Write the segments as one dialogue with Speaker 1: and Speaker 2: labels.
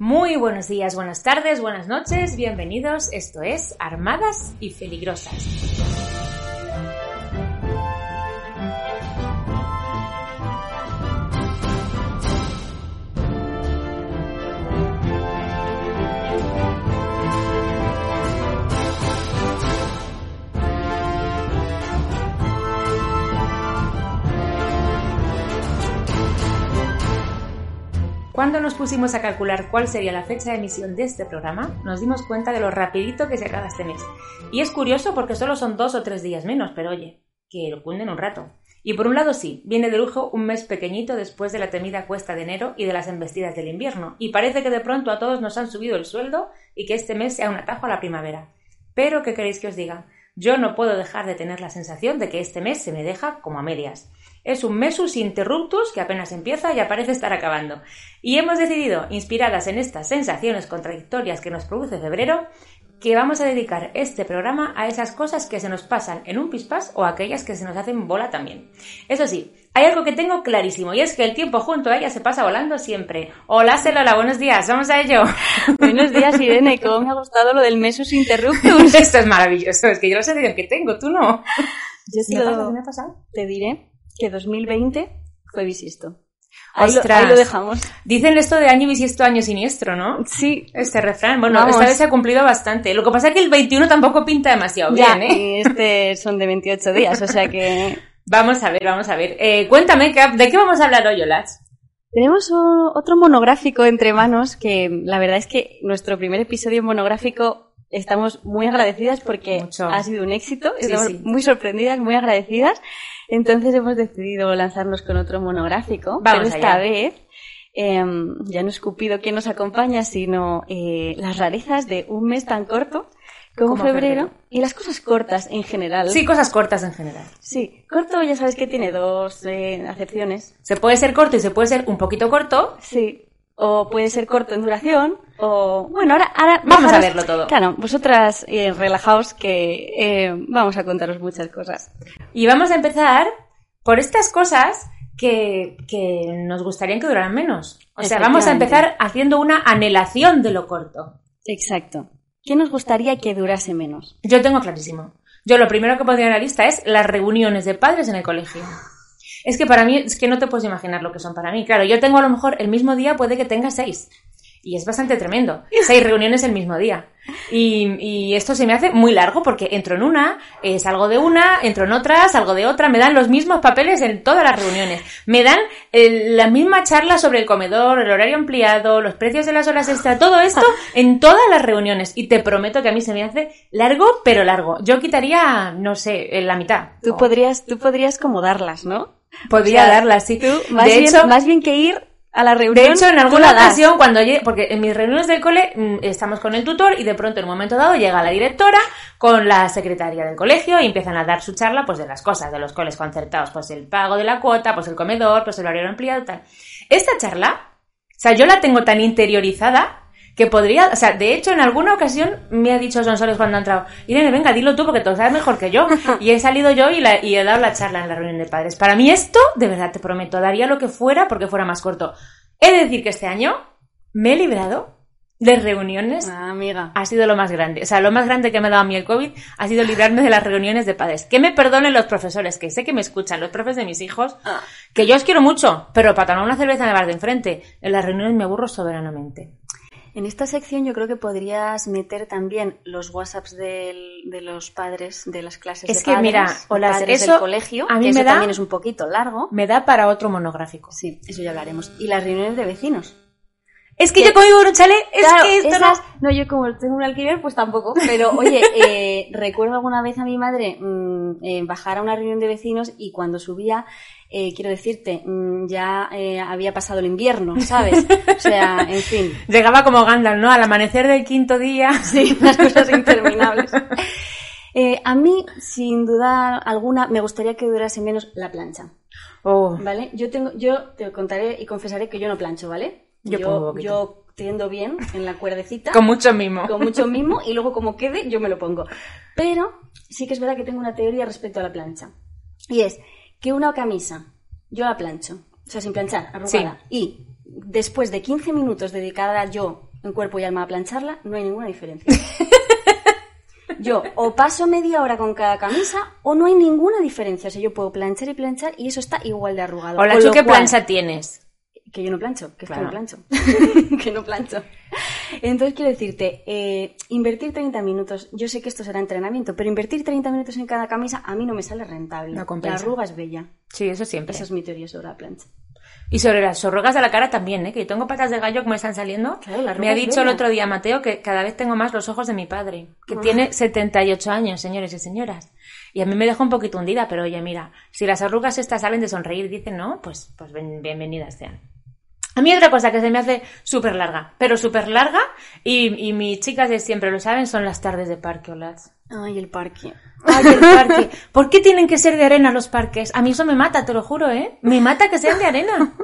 Speaker 1: Muy buenos días, buenas tardes, buenas noches, bienvenidos. Esto es Armadas y Peligrosas. Cuando nos pusimos a calcular cuál sería la fecha de emisión de este programa, nos dimos cuenta de lo rapidito que se acaba este mes. Y es curioso porque solo son dos o tres días menos, pero oye, que lo cunden un rato. Y por un lado sí, viene de lujo un mes pequeñito después de la temida cuesta de enero y de las embestidas del invierno, y parece que de pronto a todos nos han subido el sueldo y que este mes sea un atajo a la primavera. Pero, ¿qué queréis que os diga? Yo no puedo dejar de tener la sensación de que este mes se me deja como a medias. Es un mesus interruptus que apenas empieza y aparece estar acabando. Y hemos decidido, inspiradas en estas sensaciones contradictorias que nos produce febrero, que vamos a dedicar este programa a esas cosas que se nos pasan en un pispás o aquellas que se nos hacen bola también. Eso sí, hay algo que tengo clarísimo y es que el tiempo junto a ella se pasa volando siempre. Hola Celola, buenos días, vamos a ello.
Speaker 2: buenos días Irene, cómo me ha gustado lo del mesus interruptus.
Speaker 1: Esto es maravilloso, es que yo lo sé de que tengo, tú no.
Speaker 2: Yo sí lo... me ha pasado? Te diré que 2020 fue bisisto.
Speaker 1: Ahí lo, dejamos. Dicen esto de año bisiesto, año siniestro, ¿no?
Speaker 2: Sí.
Speaker 1: Este refrán. Bueno, esta vez se ha cumplido bastante. Lo que pasa es que el 21 tampoco pinta demasiado bien, ¿eh?
Speaker 2: Y este son de 28 días, o sea que...
Speaker 1: vamos a ver, vamos a ver. Eh, cuéntame, ¿de qué vamos a hablar hoy, Olas?
Speaker 2: Tenemos otro monográfico entre manos que la verdad es que nuestro primer episodio monográfico estamos muy agradecidas porque ha sido un éxito. Estamos muy sorprendidas, muy agradecidas. Entonces hemos decidido lanzarnos con otro monográfico, pero esta vez em, ya no es Cupido quien nos acompaña, sino eh, las rarezas de un mes tan corto como, febrero, y las cosas cortas en general.
Speaker 1: Sí, cosas cortas en general.
Speaker 2: Sí, corto ya sabes que tiene dos eh, acepciones.
Speaker 1: Se puede ser corto y se puede ser un poquito corto.
Speaker 2: Sí, o puede ser corto en duración, o bueno, ahora, ahora
Speaker 1: vamos a verlo todo.
Speaker 2: Claro, vosotras eh, relajaos que eh, vamos a contaros muchas cosas.
Speaker 1: Y vamos a empezar por estas cosas que, que nos gustaría que duraran menos. O sea, vamos a empezar haciendo una anhelación de lo corto.
Speaker 2: Exacto. ¿Qué nos gustaría que durase menos?
Speaker 1: Yo tengo clarísimo. Yo lo primero que pondría en la lista es las reuniones de padres en el colegio. Es que para mí, es que no te puedes imaginar lo que son para mí. Claro, yo tengo a lo mejor el mismo día, puede que tenga seis. Y es bastante tremendo. Seis reuniones el mismo día. Y, esto se me hace muy largo porque entro en una, eh, salgo de una, entro en otra, salgo de otra, me dan los mismos papeles en todas las reuniones. Me dan la misma charla sobre el comedor, el horario ampliado, los precios de las horas extra, todo esto en todas las reuniones. Y te prometo que a mí se me hace largo, pero largo. Yo quitaría, no sé, la mitad.
Speaker 2: Tú podrías, tú podrías como darlas, ¿no?
Speaker 1: Podría darlas, sí.
Speaker 2: más, de hecho, más bien que ir a la reunión.
Speaker 1: De hecho, en alguna ocasión, cuando llegue, porque en mis reuniones del cole mm, estamos con el tutor y de pronto en un momento dado llega la directora con la secretaria del colegio y empiezan a dar su charla pues de las cosas, de los coles concertados, pues el pago de la cuota, pues el comedor, pues el horario ampliado, tal. Esta charla, o sea, yo la tengo tan interiorizada que podría, o sea, de hecho en alguna ocasión me ha dicho Sonsoles cuando ha entrado, Irene, venga, dilo tú porque tú sabes mejor que yo. Y he salido yo y, la, y he dado la charla en la reunión de padres. Para mí esto, de verdad te prometo, daría lo que fuera porque fuera más corto. He de decir que este año me he librado de reuniones.
Speaker 2: Ah, amiga.
Speaker 1: Ha sido lo más grande. O sea, lo más grande que me ha dado a mí el COVID ha sido librarme de las reuniones de padres. Que me perdonen los profesores, que sé que me escuchan, los profes de mis hijos, ah. que yo os quiero mucho, pero para tomar una cerveza en el bar de enfrente, en las reuniones me aburro soberanamente.
Speaker 2: En esta sección yo creo que podrías meter también los WhatsApps de los padres de las clases
Speaker 1: es
Speaker 2: de
Speaker 1: que mira, o las,
Speaker 2: eso del colegio, a mí me da, también es un poquito largo.
Speaker 1: Me da para otro monográfico.
Speaker 2: Sí, eso ya hablaremos. Y las reuniones de vecinos.
Speaker 1: Es que, yo como vivo en un chalet, es que esto no...
Speaker 2: no... yo como tengo un alquiler, pues tampoco. Pero oye, eh, recuerdo alguna vez a mi madre mm, eh, bajar a una reunión de vecinos y cuando subía, eh, quiero decirte, mm, ya eh, había pasado el invierno, ¿sabes? O sea, en fin.
Speaker 1: Llegaba como Gandalf, ¿no? Al amanecer del quinto día.
Speaker 2: Sí, las cosas interminables. Eh, a mí, sin duda alguna, me gustaría que durase menos la plancha.
Speaker 1: Oh.
Speaker 2: ¿Vale? Yo tengo, yo te contaré y confesaré que yo no plancho, ¿vale?
Speaker 1: Yo,
Speaker 2: yo, tiendo bien en la cuerdecita.
Speaker 1: Con mucho mimo.
Speaker 2: Con mucho mimo y luego como quede yo me lo pongo. Pero sí que es verdad que tengo una teoría respecto a la plancha. Y es que una camisa yo la plancho, o sea, sin planchar, arrugada. Y después de 15 minutos dedicada yo en cuerpo y alma a plancharla, no hay ninguna diferencia. Yo o paso media hora con cada camisa o no hay ninguna diferencia. O sea, yo puedo planchar y planchar y eso está igual de arrugado.
Speaker 1: Hola, ¿tú qué plancha tienes?
Speaker 2: Que yo no plancho, que es que no plancho. que no plancho. Entonces quiero decirte, eh, invertir 30 minutos, yo sé que esto será entrenamiento, pero invertir 30 minutos en cada camisa a mí no me sale rentable. la arruga es bella.
Speaker 1: Sí, eso siempre.
Speaker 2: Esa es mi teoría sobre la plancha.
Speaker 1: Y sobre las arrugas de la cara también, ¿eh? que yo tengo patas de gallo que me están saliendo. me ha dicho el otro día Mateo que cada vez tengo más los ojos de mi padre, que ah. tiene 78 años, señores y señoras. Y a mí me deja un poquito hundida, pero oye, mira, si las arrugas estas salen de sonreír dicen no, pues, pues bienvenidas sean. A mí otra cosa que se me hace súper larga, pero súper larga, y, mis chicas de siempre lo saben, son las tardes de parque, Olas.
Speaker 2: Ay, el parque.
Speaker 1: Ay, el parque. ¿Por qué tienen que ser de arena los parques? A mí eso me mata, te lo juro, ¿eh? Me mata que sean de arena.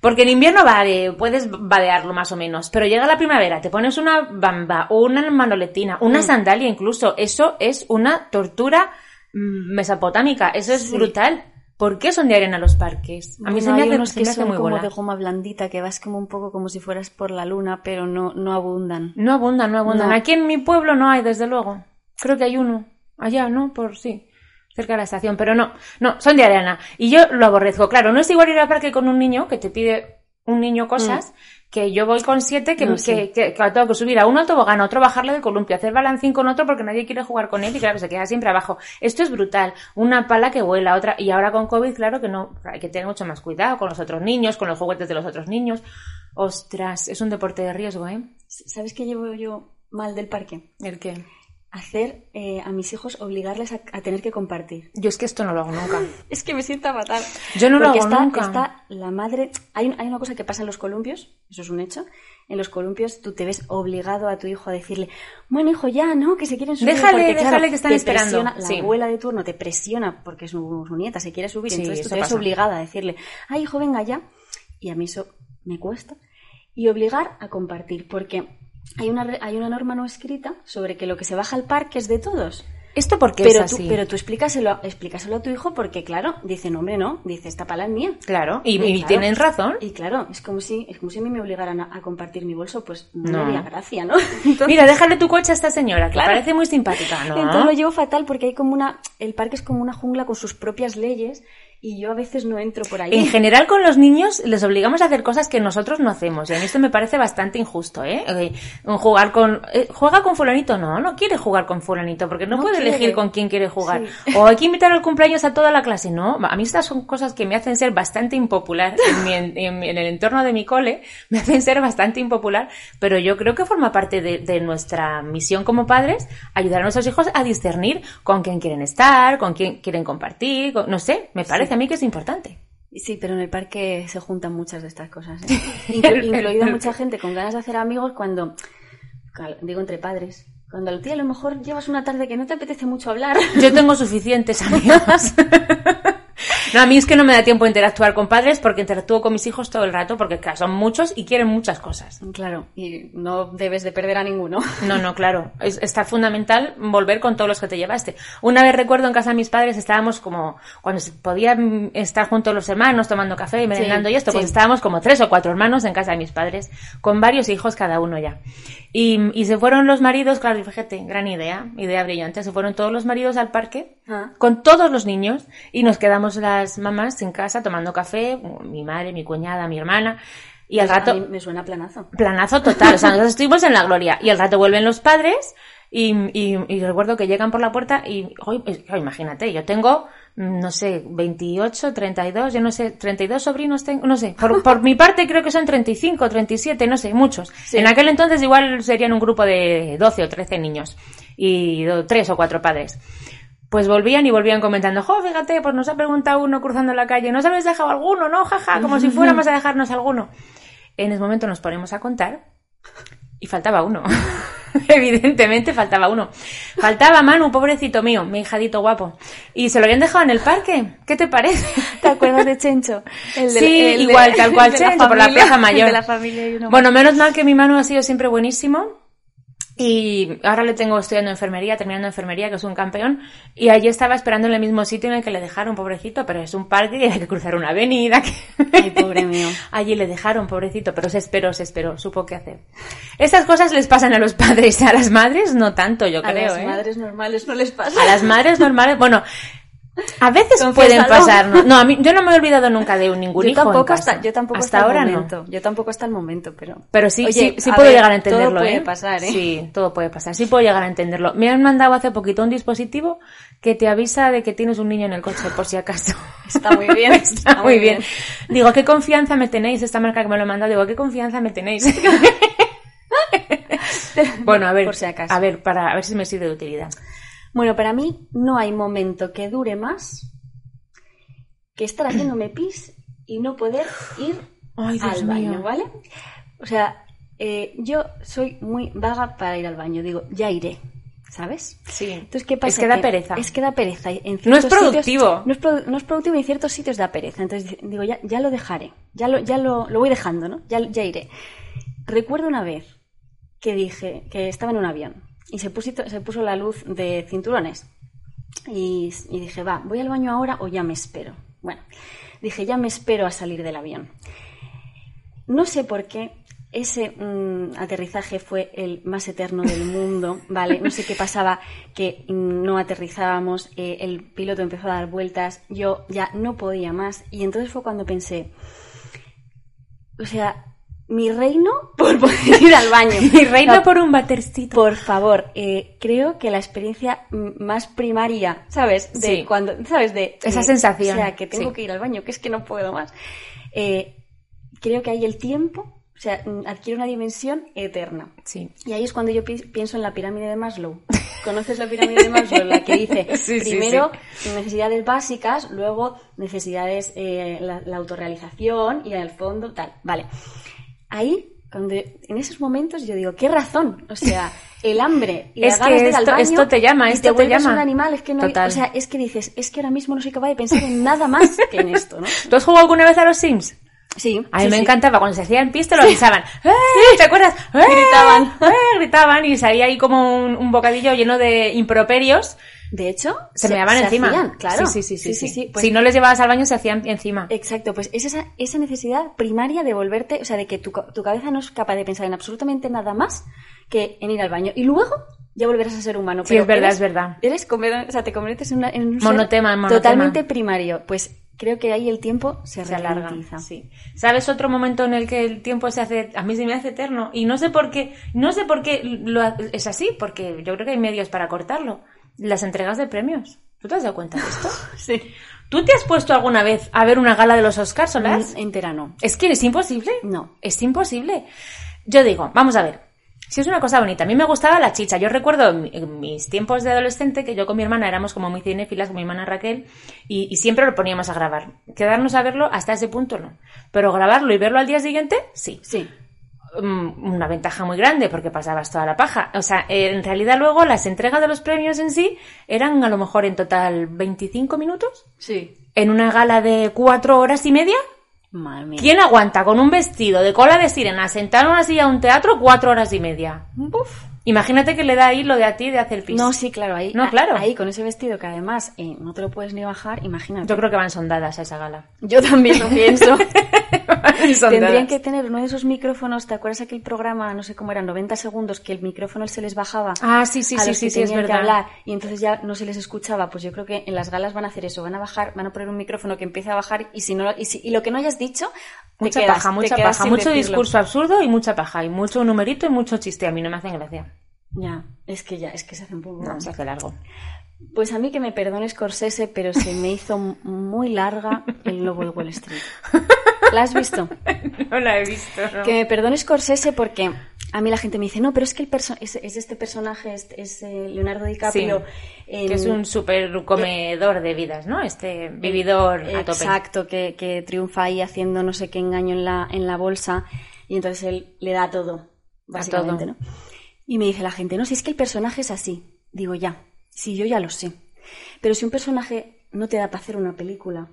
Speaker 1: Porque en invierno vale, puedes vadearlo más o menos, pero llega la primavera, te pones una bamba o una manoletina, una mm. sandalia incluso, eso es una tortura mm, mesopotámica, eso es brutal. ¿Por qué son de arena los parques?
Speaker 2: A mí se me hace, unos que son como de goma blandita, que vas como un poco como si fueras por la luna, pero no, no abundan.
Speaker 1: No abundan, no abundan. Aquí en mi pueblo no hay, desde luego. Creo que hay uno. Allá, ¿no? Por sí. Cerca de la estación. Pero no, no, son de arena. Y yo lo aborrezco. Claro, no es igual ir al parque con un niño que te pide un niño cosas mm que yo voy con siete que, que, que, tengo que subir a uno autobogán, a otro bajarle de columpio, hacer balancín con otro porque nadie quiere jugar con él y claro, se queda siempre abajo. Esto es brutal. Una pala que vuela, otra, y ahora con COVID, claro que no, hay que tener mucho más cuidado con los otros niños, con los juguetes de los otros niños. Ostras, es un deporte de riesgo, ¿eh?
Speaker 2: ¿Sabes qué llevo yo mal del parque?
Speaker 1: ¿El qué?
Speaker 2: Hacer eh, a mis hijos obligarles a, tener que compartir.
Speaker 1: Yo es que esto no lo hago nunca.
Speaker 2: es que me siento fatal.
Speaker 1: Yo no lo hago
Speaker 2: está,
Speaker 1: nunca.
Speaker 2: Está la madre. Hay, hay, una cosa que pasa en los columpios, eso es un hecho. En los columpios tú te ves obligado a tu hijo a decirle, bueno hijo ya, ¿no? Que se quieren subir.
Speaker 1: Déjale, déjale que están esperando.
Speaker 2: la abuela de turno te presiona porque su, su nieta se quiere subir, entonces tú te ves obligada a decirle, ay hijo venga ya. Y a mí eso me cuesta. Y obligar a compartir, porque hay una, hay una norma no escrita sobre que lo que se baja al parque es de todos.
Speaker 1: ¿Esto por qué
Speaker 2: pero
Speaker 1: es
Speaker 2: así? Pero tú explícaselo, explícaselo a tu hijo porque, claro, dice, no, hombre, no, dice, esta pala es mía.
Speaker 1: Claro, y, tienen razón.
Speaker 2: Y claro, es como si, es como si a mí me obligaran a, compartir mi bolso, pues no, había gracia, ¿no?
Speaker 1: Mira, déjale tu coche a esta señora, que parece muy simpática, ¿no?
Speaker 2: Entonces lo llevo fatal porque hay como una, el parque es como una jungla con sus propias leyes y yo a veces no entro por ahí.
Speaker 1: En general con los niños les obligamos a hacer cosas que nosotros no hacemos. Y a mí esto me parece bastante injusto, ¿eh? eh jugar con... Eh, ¿Juega con fulanito? No, no quiere jugar con fulanito porque no, puede elegir con quién quiere jugar. O hay que invitar al cumpleaños a toda la clase. No, a mí estas son cosas que me hacen ser bastante impopular en, en, el entorno de mi cole. Me hacen ser bastante impopular, pero yo creo que forma parte de, de nuestra misión como padres ayudar a nuestros hijos a discernir con quién quieren estar, con quién quieren compartir, no sé, me parece mí que es importante.
Speaker 2: Sí, pero en el parque se juntan muchas de estas cosas. ¿eh? Incluida mucha gente con ganas de hacer amigos cuando, digo entre padres, cuando al tío a lo mejor llevas una tarde que no te apetece mucho hablar.
Speaker 1: Yo tengo suficientes amigos. No, a mí es que no me da tiempo de interactuar con padres porque interactúo con mis hijos todo el rato porque son muchos y quieren muchas cosas.
Speaker 2: Claro, y no debes de perder a ninguno.
Speaker 1: No, no, claro. Es, está fundamental volver con todos los que te llevaste. Una vez recuerdo en casa de mis padres estábamos como, cuando se podían estar juntos los hermanos tomando café y merendando y esto, pues estábamos como tres o cuatro hermanos en casa de mis padres con varios hijos cada uno ya. Y, y se fueron los maridos, claro, fíjate, gran idea, idea brillante, se fueron todos los maridos al parque ah. con todos los niños y nos quedamos las mamás en casa tomando café, mi madre, mi cuñada, mi hermana. Y al rato.
Speaker 2: me suena planazo.
Speaker 1: Planazo total. O sea, nosotros estuvimos en la gloria. Y al rato vuelven los padres y, y, recuerdo que llegan por la puerta y, imagínate, yo tengo, mm, no sé, 28, 32, yo no sé, 32 sobrinos tengo, no sé, por, por mi parte creo que son 35, 37, no sé, muchos. En aquel entonces igual serían un grupo de 12 o 13 niños y tres o cuatro padres. Pues volvían y volvían comentando, jo, fíjate, pues nos ha preguntado uno cruzando la calle, ¿nos habéis dejado alguno? No, jaja, como si fuéramos a dejarnos alguno. En ese momento nos ponemos a contar y faltaba uno. Evidentemente faltaba uno. Faltaba Manu, pobrecito mío, mi hijadito guapo. Y se lo habían dejado en el parque. ¿Qué te parece?
Speaker 2: ¿Te acuerdas de Chencho?
Speaker 1: sí, igual, tal cual Chencho, por la plaza mayor. bueno, menos mal que mi Manu ha sido siempre buenísimo Y ahora le tengo estudiando enfermería, terminando enfermería, que es un campeón. Y allí estaba esperando en el mismo sitio en el que le dejaron, pobrecito, pero es un parque y hay que cruzar una avenida.
Speaker 2: Ay, pobre mío.
Speaker 1: allí le dejaron, pobrecito, pero se esperó, se esperó, supo qué hacer. Estas cosas les pasan a los padres, a las madres no tanto, yo creo.
Speaker 2: A las
Speaker 1: ¿eh?
Speaker 2: madres normales no les pasa.
Speaker 1: A las madres normales, bueno, a veces pueden pasar, ¿no? no a mí, yo no me he olvidado nunca de un ningún
Speaker 2: yo
Speaker 1: hijo
Speaker 2: Tampoco hasta, yo tampoco hasta, ahora el momento. Yo tampoco hasta el momento, pero...
Speaker 1: Pero sí, sí, sí puedo llegar a entenderlo,
Speaker 2: todo puede
Speaker 1: ¿eh?
Speaker 2: pasar, ¿eh?
Speaker 1: Sí, todo puede pasar. Sí puedo llegar a entenderlo. Me han mandado hace poquito un dispositivo que te avisa de que tienes un niño en el coche, por si acaso.
Speaker 2: Está muy bien.
Speaker 1: Está, muy bien. Digo, ¿qué confianza me tenéis? Esta marca que me lo ha mandado, digo, ¿qué confianza me tenéis? bueno, a ver,
Speaker 2: Por si acaso.
Speaker 1: a ver, para a ver si me sirve de utilidad.
Speaker 2: Bueno, para mí no hay momento que dure más que estar haciéndome pis y no poder ir
Speaker 1: Ay,
Speaker 2: al baño,
Speaker 1: mío.
Speaker 2: ¿vale? O sea, eh, yo soy muy vaga para ir al baño. Digo, ya iré, ¿sabes?
Speaker 1: Sí.
Speaker 2: Entonces, ¿qué pasa?
Speaker 1: Es que da pereza.
Speaker 2: Es que da pereza. en
Speaker 1: No es
Speaker 2: ciertos
Speaker 1: productivo.
Speaker 2: sitios- no, es produ- no es productivo y en ciertos sitios da pereza. Entonces digo, ya, ya lo dejaré. Ya lo, ya lo, lo voy dejando, ¿no? Ya, ya iré. Recuerdo una vez que dije que estaba en un avión y se puso, se puso la luz de cinturones. Y, y dije, va, ¿voy al baño ahora o ya me espero? Bueno, dije, ya me espero a salir del avión. No sé por qué ese mm, aterrizaje fue el más eterno del mundo, ¿vale? No sé qué pasaba, que no aterrizábamos, eh, el piloto empezó a dar vueltas, yo ya no podía más. Y entonces fue cuando pensé, o sea, mi reino por poder ir al baño.
Speaker 1: Mi reino
Speaker 2: No,
Speaker 1: por un batercito.
Speaker 2: por favor, eh, creo que la experiencia más primaria, ¿sabes? De
Speaker 1: Sí.
Speaker 2: cuando, ¿sabes? De
Speaker 1: Esa sensación,
Speaker 2: O sea, que tengo
Speaker 1: sí.
Speaker 2: que ir al baño, que es que no puedo más. Eh, creo que ahí el tiempo, o sea, mm, adquiere una dimensión eterna.
Speaker 1: Sí.
Speaker 2: Y ahí es cuando yo pi- pienso en la pirámide de Maslow. ¿Conoces la pirámide de Maslow? La que dice
Speaker 1: Sí, sí,
Speaker 2: primero necesidades básicas, luego necesidades, eh, la, la autorrealización y al fondo tal. Vale. Ahí, cuando, en esos momentos yo digo, ¿qué razón? O sea, el hambre y
Speaker 1: Es
Speaker 2: las ganas
Speaker 1: que
Speaker 2: de ir al
Speaker 1: esto-
Speaker 2: baño
Speaker 1: esto te llama,
Speaker 2: y
Speaker 1: esto
Speaker 2: te
Speaker 1: te
Speaker 2: vuelves
Speaker 1: llama.
Speaker 2: un animal, es que no hay- o sea, es que dices, es que ahora mismo no soy capaz de pensar en nada más que en esto, ¿no?
Speaker 1: ¿Tú has jugado alguna vez a los Sims?
Speaker 2: Sí.
Speaker 1: A mí
Speaker 2: sí,
Speaker 1: me
Speaker 2: sí.
Speaker 1: encantaba cuando se hacían pis te lo avisaban. ¡Eh! ¿Te acuerdas? ¡Eh!
Speaker 2: Gritaban.
Speaker 1: ¡Eh! Gritaban y salía ahí como un, un bocadillo lleno de improperios.
Speaker 2: De hecho,
Speaker 1: Se, me daban encima.
Speaker 2: hacían, claro.
Speaker 1: Sí, sí, sí. sí, sí.
Speaker 2: Pues
Speaker 1: si no les llevabas al baño se hacían encima.
Speaker 2: Exacto, pues es esa, esa necesidad primaria de volverte, o sea, de que tu, tu cabeza no es capaz de pensar en absolutamente nada más que en ir al baño. Y luego ya volverás a ser humano.
Speaker 1: Sí, es verdad,
Speaker 2: eres-
Speaker 1: es verdad.
Speaker 2: Eres, o sea, te conviertes en, una- en un
Speaker 1: Monotema, en monotema.
Speaker 2: totalmente primario. Pues creo que ahí el tiempo se,
Speaker 1: se alarga. Sí. ¿Sabes otro momento en el que el tiempo se hace, a mí se me hace eterno? Y no sé por qué, no sé por qué lo es así, porque yo creo que hay medios para cortarlo. Las entregas de premios. ¿Tú te has dado cuenta de esto?
Speaker 2: Sí.
Speaker 1: ¿Tú te has puesto alguna vez a ver una gala de los Oscars, Solas?
Speaker 2: Mm, Entera no.
Speaker 1: Es que es imposible.
Speaker 2: No.
Speaker 1: Es imposible. Yo digo, vamos a ver. Si es una cosa bonita, a mí me gustaba la chicha. Yo recuerdo en mi- en mis tiempos de adolescente que yo con mi hermana éramos como muy cinéfilas, con mi hermana Raquel, y, y siempre lo poníamos a grabar. Quedarnos a verlo hasta ese punto no. Pero grabarlo y verlo al día siguiente, sí.
Speaker 2: Sí.
Speaker 1: Mm, Una ventaja muy grande porque pasabas toda la paja. O sea, eh, en realidad luego las entregas de los premios en sí eran a lo mejor en total 25 minutos.
Speaker 2: Sí.
Speaker 1: En una gala de cuatro horas y media.
Speaker 2: Madre mía.
Speaker 1: ¿Quién aguanta con un vestido de cola de sirena sentado en una silla a un teatro cuatro horas y media?
Speaker 2: Buf.
Speaker 1: Imagínate que le da ahí lo de a ti de hacer pis.
Speaker 2: No, sí, claro, ahí.
Speaker 1: No, claro.
Speaker 2: Ahí con ese vestido que además eh, no te lo puedes ni bajar, imagínate.
Speaker 1: Yo creo que van sondadas a esa gala.
Speaker 2: Yo también lo pienso. Tendrían que tener uno de esos micrófonos, ¿te acuerdas aquel programa, no sé cómo eran, 90 segundos, que el micrófono se les bajaba
Speaker 1: Ah, sí, sí,
Speaker 2: a
Speaker 1: sí,
Speaker 2: los
Speaker 1: sí,
Speaker 2: que
Speaker 1: sí, es
Speaker 2: que
Speaker 1: verdad.
Speaker 2: hablar y entonces ya no se les escuchaba? Pues yo creo que en las galas van a hacer eso, van a bajar, van a poner un micrófono que empiece a bajar y si no y, si- y lo que no hayas dicho,
Speaker 1: Mucha
Speaker 2: quedas,
Speaker 1: paja, mucha paja, mucho
Speaker 2: decirlo.
Speaker 1: discurso absurdo y mucha paja. Y mucho numerito y mucho chiste. A mí no me hacen gracia.
Speaker 2: Ya, es que ya, es que se hace un poco...
Speaker 1: No, se hace largo.
Speaker 2: Pues a mí que me perdone Scorsese, pero se me hizo muy larga el lobo de Wall Street. ¿La has visto?
Speaker 1: No la he visto, ¿no?
Speaker 2: Que me perdone Scorsese porque a mí la gente me dice, no, pero es que el es, es este personaje, es, es, eh, Leonardo DiCaprio. en-
Speaker 1: Que es un súper comedor de vidas, ¿no? Este vividor a tope.
Speaker 2: Exacto, que, que triunfa ahí haciendo no sé qué engaño en la, en la bolsa y entonces él le da todo, básicamente,
Speaker 1: todo.
Speaker 2: ¿no? Y me dice la gente, no, si es que el personaje es así. Digo, ya, sí, yo ya lo sé. Pero si un personaje no te da para hacer una película,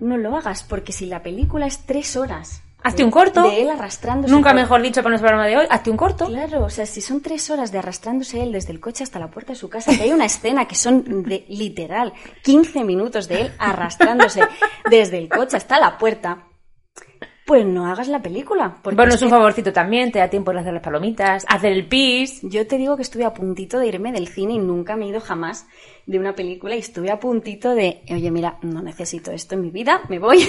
Speaker 2: no lo hagas, porque si la película es tres horas
Speaker 1: Hazte un corto.
Speaker 2: De él arrastrándose.
Speaker 1: Nunca mejor dicho para nuestro programa de hoy. Hazte un corto.
Speaker 2: Claro, o sea, si son tres horas de arrastrándose él desde el coche hasta la puerta de su casa, que hay una escena que son de literal 15 minutos de él arrastrándose desde el coche hasta la puerta, pues no hagas la película.
Speaker 1: Bueno, es un favorcito también, te da tiempo de hacer las palomitas, hacer el pis.
Speaker 2: Yo te digo que estuve a puntito de irme del cine y nunca me he ido jamás de una película y estuve a puntito de, oye, mira, no necesito esto en mi vida, me voy.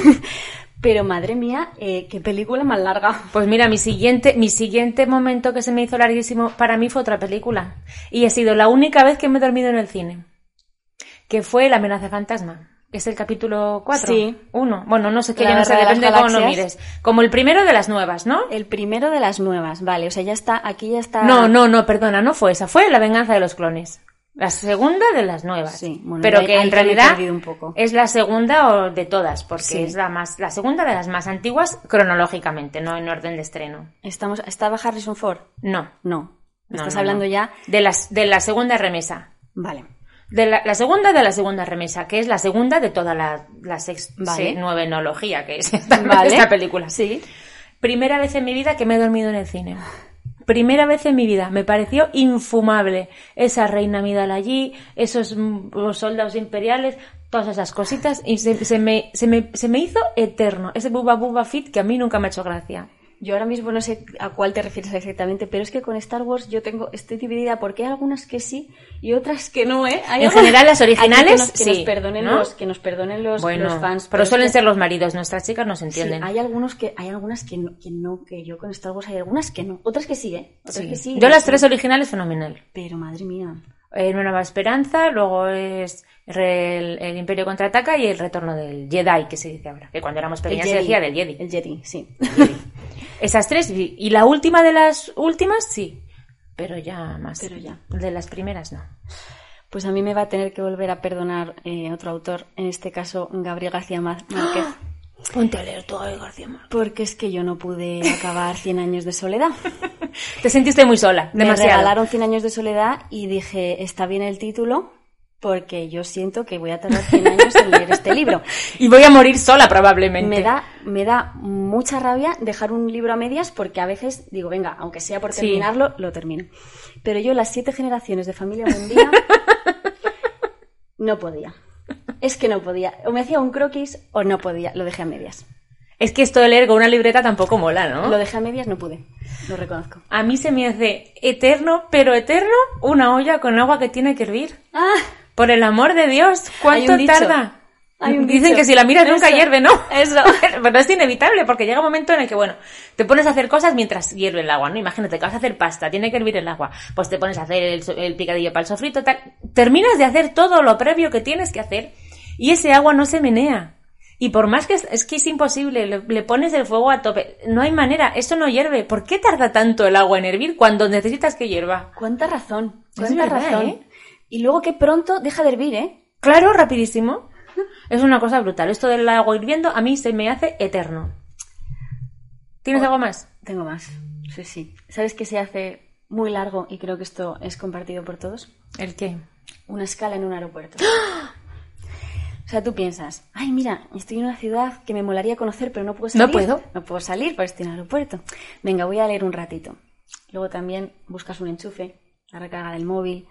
Speaker 2: Pero madre mía, eh, qué película más larga.
Speaker 1: Pues mira, mi siguiente, mi siguiente momento que se me hizo larguísimo para mí fue otra película. Y ha sido la única vez que me he dormido en el cine. Que fue La amenaza fantasma. Es el capítulo 4.
Speaker 2: Sí.
Speaker 1: Uno. Bueno, no sé qué, ya no sé, depende de cómo lo mires. Como el primero de las nuevas, ¿no?
Speaker 2: El primero de las nuevas, vale. O sea, ya está, aquí ya está.
Speaker 1: No, no, no, perdona, no fue esa. Fue La venganza de los clones. La segunda de las nuevas.
Speaker 2: Sí,
Speaker 1: pero que en realidad es la segunda de todas, porque es la más, la segunda de las más antiguas cronológicamente, no en orden de estreno.
Speaker 2: Estamos, ¿Estaba Harrison Ford?
Speaker 1: No.
Speaker 2: No. Estás hablando ya
Speaker 1: de las, de la segunda remesa.
Speaker 2: Vale.
Speaker 1: De la, segunda de la segunda remesa, que es la segunda de toda la, la sex, nuevenología que es esta, esta película.
Speaker 2: Sí.
Speaker 1: Primera vez en mi vida que me he dormido en el cine. Primera vez en mi vida, me pareció infumable esa reina Midal allí, esos mm, soldados imperiales, todas esas cositas, y se, me, se, me, se me hizo eterno, ese buba buba fit que a mí nunca me ha hecho gracia.
Speaker 2: Yo ahora mismo no sé a cuál te refieres exactamente, pero es que con Star Wars yo tengo estoy dividida porque hay algunas que sí y otras que no, ¿eh?
Speaker 1: en general las originales que nos,
Speaker 2: que nos perdonen los que nos perdonen los, fans,
Speaker 1: pero, suelen ser los maridos, nuestras chicas no se entienden.
Speaker 2: hay algunos que hay algunas que no, que no, que yo con Star Wars hay algunas que no, otras que sí, ¿eh? Otras que sí.
Speaker 1: Yo las tres originales fenomenal.
Speaker 2: Pero madre mía.
Speaker 1: Eh, Una nueva esperanza, luego es el, Imperio contraataca y el retorno del Jedi, que se dice ahora. Que cuando éramos pequeñas se decía del Jedi.
Speaker 2: El Jedi, sí.
Speaker 1: Esas tres, y la última de las últimas, sí. Pero ya más.
Speaker 2: Pero ya.
Speaker 1: De las primeras, no.
Speaker 2: Pues a mí me va a tener que volver a perdonar eh, otro autor, en este caso Gabriel García Márquez.
Speaker 1: Ponte a leer todo García Márquez.
Speaker 2: Porque es que yo no pude acabar 100 años de soledad.
Speaker 1: Te sentiste muy sola, demasiado.
Speaker 2: Me regalaron 100 años de soledad y dije, está bien el título, porque yo siento que voy a tardar 100 años en leer este libro.
Speaker 1: Y voy a morir sola probablemente.
Speaker 2: Me da, me da mucha rabia dejar un libro a medias porque a veces digo, venga, aunque sea por terminarlo, lo termino. Pero yo las siete generaciones de familia día no podía. Es que no podía. O me hacía un croquis o no podía. Lo dejé a medias.
Speaker 1: Es que esto de leer con una libreta tampoco mola, ¿no?
Speaker 2: Lo dejé a medias, no pude. Lo reconozco.
Speaker 1: A mí se me hace eterno, pero eterno, una olla con agua que tiene que hervir.
Speaker 2: ¡Ah!
Speaker 1: Por el amor de Dios, ¿cuánto tarda? Dicen que si la miras nunca hierve, ¿no?
Speaker 2: Eso.
Speaker 1: Pero es inevitable porque llega un momento en el que, bueno, te pones a hacer cosas mientras hierve el agua, ¿no? Imagínate que vas a hacer pasta, tiene que hervir el agua, pues te pones a hacer el, picadillo para el sofrito, tal. Terminas de hacer todo lo previo que tienes que hacer y ese agua no se menea. Y por más que es, que es imposible, le, pones el fuego a tope, no hay manera, eso no hierve. ¿Por qué tarda tanto el agua en hervir cuando necesitas que hierva?
Speaker 2: ¿Cuánta razón? ¿Cuánta razón? ¿eh? Y luego que pronto deja de hervir, ¿eh?
Speaker 1: Claro, rapidísimo. Es una cosa brutal. Esto del agua hirviendo a mí se me hace eterno. ¿Tienes algo más?
Speaker 2: Tengo más. Sí, sí. ¿Sabes qué se hace muy largo y creo que esto es compartido por todos?
Speaker 1: ¿El qué?
Speaker 2: Una escala en un aeropuerto. O sea, tú piensas, ay, mira, estoy en una ciudad que me molaría conocer, pero no puedo salir.
Speaker 1: No puedo.
Speaker 2: No puedo salir porque estoy en el aeropuerto. Venga, voy a leer un ratito. Luego también buscas un enchufe, la recarga del móvil,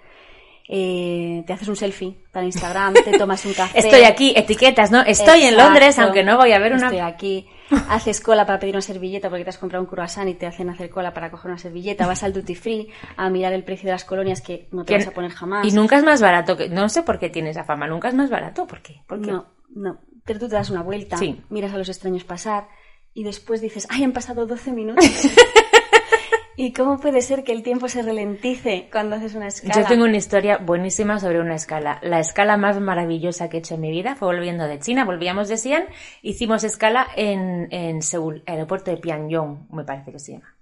Speaker 2: eh, te haces un selfie para Instagram, te tomas un café.
Speaker 1: Estoy aquí, etiquetas, ¿no? Estoy en Londres, aunque no voy a ver una.
Speaker 2: Estoy aquí. Haces cola para pedir una servilleta porque te has comprado un croissant y te hacen hacer cola para coger una servilleta. Vas al duty free a mirar el precio de las colonias que no te vas a poner jamás.
Speaker 1: Y nunca es más barato. que No sé por qué tienes esa fama. Nunca es más barato. ¿Por qué?
Speaker 2: No, no. Pero tú te das una vuelta, miras a los extraños pasar y después dices, ay, han pasado 12 minutos. ¿Y cómo puede ser que el tiempo se ralentice cuando haces una escala?
Speaker 1: Yo tengo una historia buenísima sobre una escala. La escala más maravillosa que he hecho en mi vida fue volviendo de China. Volvíamos de Xi'an, hicimos escala en, en Seúl, aeropuerto de Pyongyang, me parece que se llama.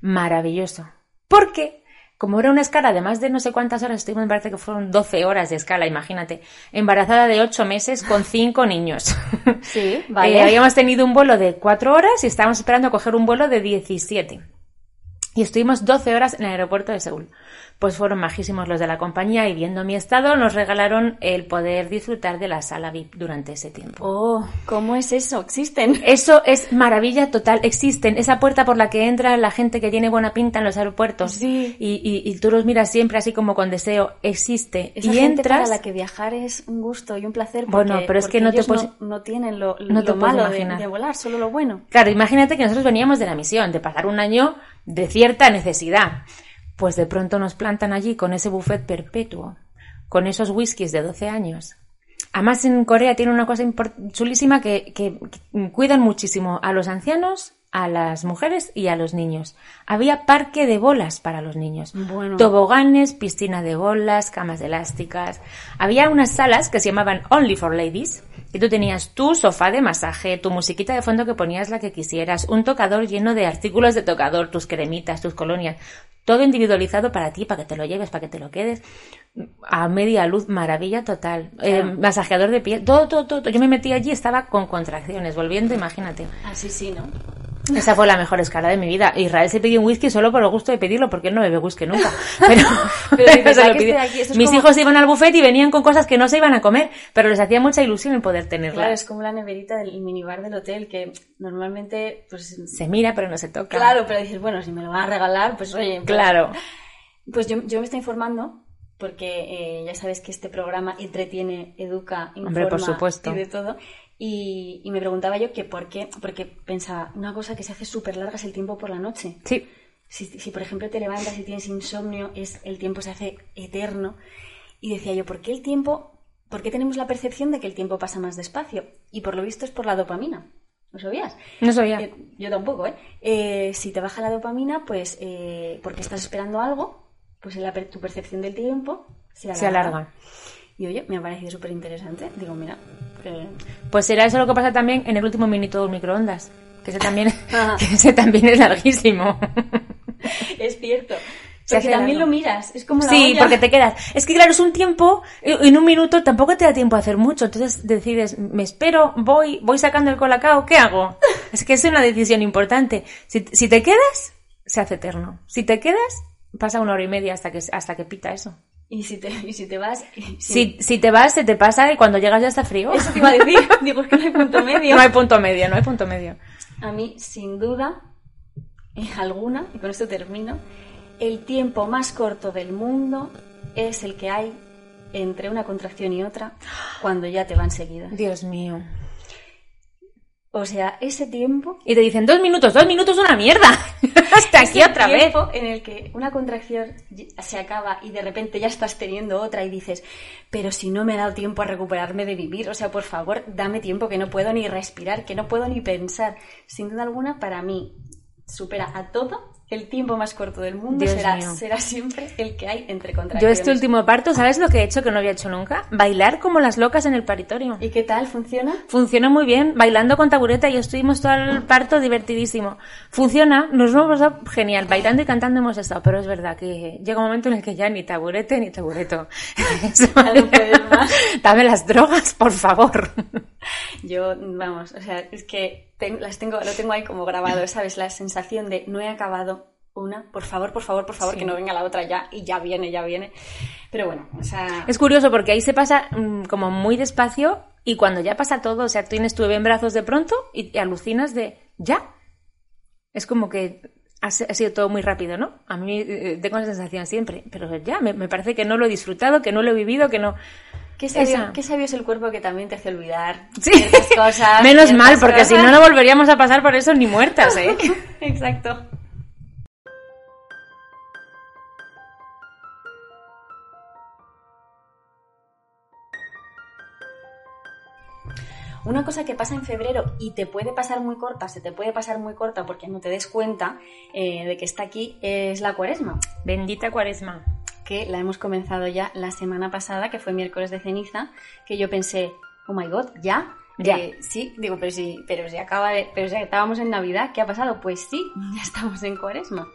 Speaker 1: Maravilloso. Porque, como era una escala de más de no sé cuántas horas, estuvimos, me parece que fueron 12 horas de escala, imagínate. Embarazada de 8 meses con 5 niños.
Speaker 2: Sí, vale.
Speaker 1: Eh, habíamos tenido un vuelo de 4 horas y estábamos esperando a coger un vuelo de 17. Y estuvimos 12 horas en el aeropuerto de Seúl. Pues fueron majísimos los de la compañía y viendo mi estado nos regalaron el poder disfrutar de la sala VIP durante ese tiempo.
Speaker 2: Oh, ¿cómo es eso? ¿Existen?
Speaker 1: Eso es maravilla total. Existen. Esa puerta por la que entra la gente que tiene buena pinta en los aeropuertos.
Speaker 2: Sí.
Speaker 1: Y, y, tú los miras siempre así como con deseo. Existe.
Speaker 2: Esa
Speaker 1: y
Speaker 2: gente
Speaker 1: entras.
Speaker 2: para la que viajar es un gusto y un placer.
Speaker 1: bueno, pero es que no te puedes.
Speaker 2: No, tienen lo, lo malo de, de volar, solo lo bueno.
Speaker 1: Claro, imagínate que nosotros veníamos de la misión, de pasar un año de cierta necesidad. Pues de pronto nos plantan allí con ese buffet perpetuo, con esos whiskies de 12 años. Además en Corea tiene una cosa chulísima que, que, cuidan muchísimo a los ancianos, a las mujeres y a los niños. Había parque de bolas para los niños.
Speaker 2: Bueno.
Speaker 1: Toboganes, piscina de bolas, camas elásticas. Había unas salas que se llamaban Only for Ladies, y tú tenías tu sofá de masaje, tu musiquita de fondo que ponías la que quisieras, un tocador lleno de artículos de tocador, tus cremitas, tus colonias, todo individualizado para ti, para que te lo lleves, para que te lo quedes, a media luz, maravilla total. Eh, masajeador de piel, todo, todo, todo. Yo me metí allí, estaba con contracciones, volviendo, imagínate.
Speaker 2: Así sí, ¿no?
Speaker 1: Esa fue la mejor escala de mi vida. Israel se pidió un whisky solo por el gusto de pedirlo, porque él no bebe whisky nunca. Pero,
Speaker 2: pero se lo pidió.
Speaker 1: Mis hijos iban al buffet y venían con cosas que no se iban a comer, pero les hacía mucha ilusión el poder tenerla.
Speaker 2: Claro, es como la neverita del minibar del hotel, que normalmente pues
Speaker 1: se mira pero no se toca.
Speaker 2: Claro, pero dices, bueno, si me lo van a regalar, pues oye.
Speaker 1: Pues, claro.
Speaker 2: Pues yo, yo me estoy informando porque eh, ya sabes que este programa entretiene, educa, informa
Speaker 1: Hombre, por supuesto.
Speaker 2: y de todo. Y, y, me preguntaba yo que por qué, porque pensaba, una cosa que se hace súper larga es el tiempo por la noche.
Speaker 1: Sí.
Speaker 2: Si, si, por ejemplo te levantas y tienes insomnio, es el tiempo se hace eterno. Y decía yo, ¿por qué el tiempo, por qué tenemos la percepción de que el tiempo pasa más despacio? Y por lo visto es por la dopamina. ¿No sabías?
Speaker 1: No sabía.
Speaker 2: Eh, yo tampoco, ¿eh? ¿eh? Si te baja la dopamina, pues eh, porque estás esperando algo, pues la, tu percepción del tiempo se alarga.
Speaker 1: Se alarga.
Speaker 2: Y oye, me ha parecido súper interesante. Digo, mira.
Speaker 1: Pues será eso lo que pasa también en el último minuto del microondas. Que ese también, que ese también es larguísimo.
Speaker 2: es cierto. Porque también lo miras, es como la
Speaker 1: Sí,
Speaker 2: olla.
Speaker 1: porque te quedas. Es que claro, es un tiempo, en un minuto tampoco te da tiempo a hacer mucho. Entonces decides, me espero, voy, voy sacando el colacao, ¿qué hago? es que es una decisión importante. Si, si te quedas, se hace eterno. Si te quedas, pasa una hora y media hasta que, hasta que pita eso.
Speaker 2: Y si te, y si te vas...
Speaker 1: Si, si te vas, se te pasa y cuando llegas ya está frío.
Speaker 2: Eso te iba a decir. Digo, es que no hay punto medio.
Speaker 1: No hay punto medio, no hay punto medio.
Speaker 2: A mí, sin duda, alguna, y con esto termino, el tiempo más corto del mundo es el que hay entre una contracción y otra cuando ya te van seguidas.
Speaker 1: Dios mío.
Speaker 2: O sea, ese tiempo...
Speaker 1: Y te dicen, dos minutos, dos minutos una mierda. Hasta aquí otra vez.
Speaker 2: en el que una contracción se acaba y de repente ya estás teniendo otra y dices, pero si no me he dado tiempo a recuperarme de vivir, o sea, por favor, dame tiempo que no puedo ni respirar, que no puedo ni pensar. Sin duda alguna, para mí, supera a todo el tiempo más corto del mundo será, será, siempre el que hay entre contracciones.
Speaker 1: Yo este último parto, ¿sabes lo que he hecho que no había hecho nunca? Bailar como las locas en el paritorio.
Speaker 2: ¿Y qué tal? ¿Funciona?
Speaker 1: Funciona muy bien, bailando con tabureta y estuvimos todo el parto divertidísimo. Funciona, nos hemos pasado genial, bailando y cantando hemos estado, pero es verdad que llega un momento en el que ya ni taburete ni tabureto.
Speaker 2: no puedes más.
Speaker 1: Dame las drogas, por favor.
Speaker 2: Yo, vamos, o sea, es que ten, las tengo, lo tengo ahí como grabado, ¿sabes? La sensación de no he acabado una, por favor, por favor, por favor, sí. que no venga la otra ya, y ya viene, ya viene. Pero bueno, o sea...
Speaker 1: Es curioso porque ahí se pasa mmm, como muy despacio y cuando ya pasa todo, o sea, tienes tu bebé en brazos de pronto y, y alucinas de, ya. Es como que ha, ha, sido todo muy rápido, ¿no? A mí eh, tengo esa sensación siempre, pero ya, me, me parece que no lo he disfrutado, que no lo he vivido, que no...
Speaker 2: Qué sabio, qué sabio, es el cuerpo que también te hace olvidar
Speaker 1: sí.
Speaker 2: ciertas cosas.
Speaker 1: Menos
Speaker 2: ciertas
Speaker 1: mal, porque si no, no volveríamos a pasar por eso ni muertas, ¿eh?
Speaker 2: Exacto. Una cosa que pasa en febrero y te puede pasar muy corta, se te puede pasar muy corta porque no te des cuenta eh, de que está aquí, es la cuaresma.
Speaker 1: Bendita cuaresma
Speaker 2: que la hemos comenzado ya la semana pasada, que fue miércoles de ceniza, que yo pensé, oh my god, ¿ya?
Speaker 1: Ya.
Speaker 2: Eh, sí, digo, pero sí, pero si acaba de, pero si estábamos en Navidad, ¿qué ha pasado? Pues sí, ya estamos en Cuaresma.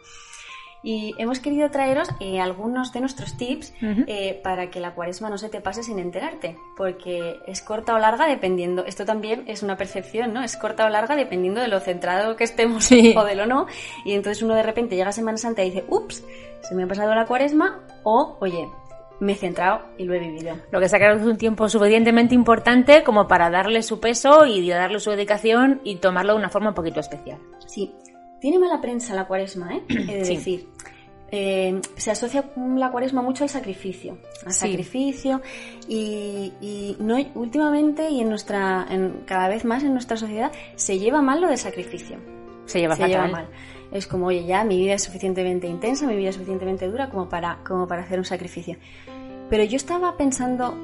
Speaker 2: Y hemos querido traeros eh, algunos de nuestros tips eh, para que la cuaresma no se te pase sin enterarte, porque es corta o larga dependiendo, esto también es una percepción, ¿no? Es corta o larga dependiendo de lo centrado que estemos o de lo no, y entonces uno de repente llega a Semana Santa y dice, ups, se me ha pasado la cuaresma, o, oye, me he centrado y lo he vivido.
Speaker 1: Lo que sacaron es un tiempo suficientemente importante como para darle su peso y darle su dedicación y tomarlo de una forma un poquito especial.
Speaker 2: Sí, tiene mala prensa la cuaresma, ¿eh? He de decir. Eh, se asocia la cuaresma mucho al sacrificio, al sacrificio y, no últimamente y en nuestra, en, cada vez más en nuestra sociedad se lleva mal lo del sacrificio.
Speaker 1: Se lleva, se lleva mal.
Speaker 2: Es como, oye, ya mi vida es suficientemente intensa, mi vida es suficientemente dura como para, como para hacer un sacrificio. Pero yo estaba pensando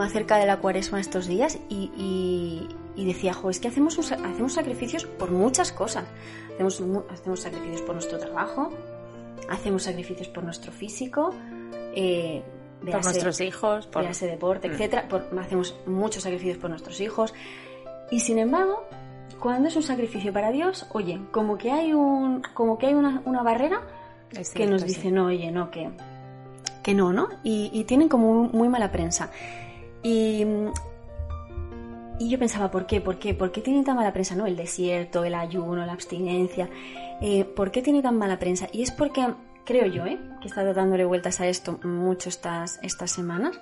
Speaker 2: acerca de la cuaresma estos días y, decía, jo, es que hacemos, hacemos sacrificios por muchas cosas. Hacemos, hacemos sacrificios por nuestro trabajo, hacemos sacrificios por nuestro físico,
Speaker 1: eh, por nuestros hijos,
Speaker 2: por ese deporte, mm. etcétera. hacemos muchos sacrificios por nuestros hijos. Y sin embargo, cuando es un sacrificio para Dios, oye, como que hay un, como que hay una, barrera que nos dice, no, oye, no, que, que no, ¿no? Y, tienen como muy mala prensa. Y, y yo pensaba, ¿por qué? ¿Por qué? ¿Por qué tienen tan mala prensa? ¿No? El desierto, el ayuno, la abstinencia. Eh, ¿Por qué tiene tan mala prensa? Y es porque, creo yo, ¿eh? que he estado dándole vueltas a esto mucho estas, estas semanas,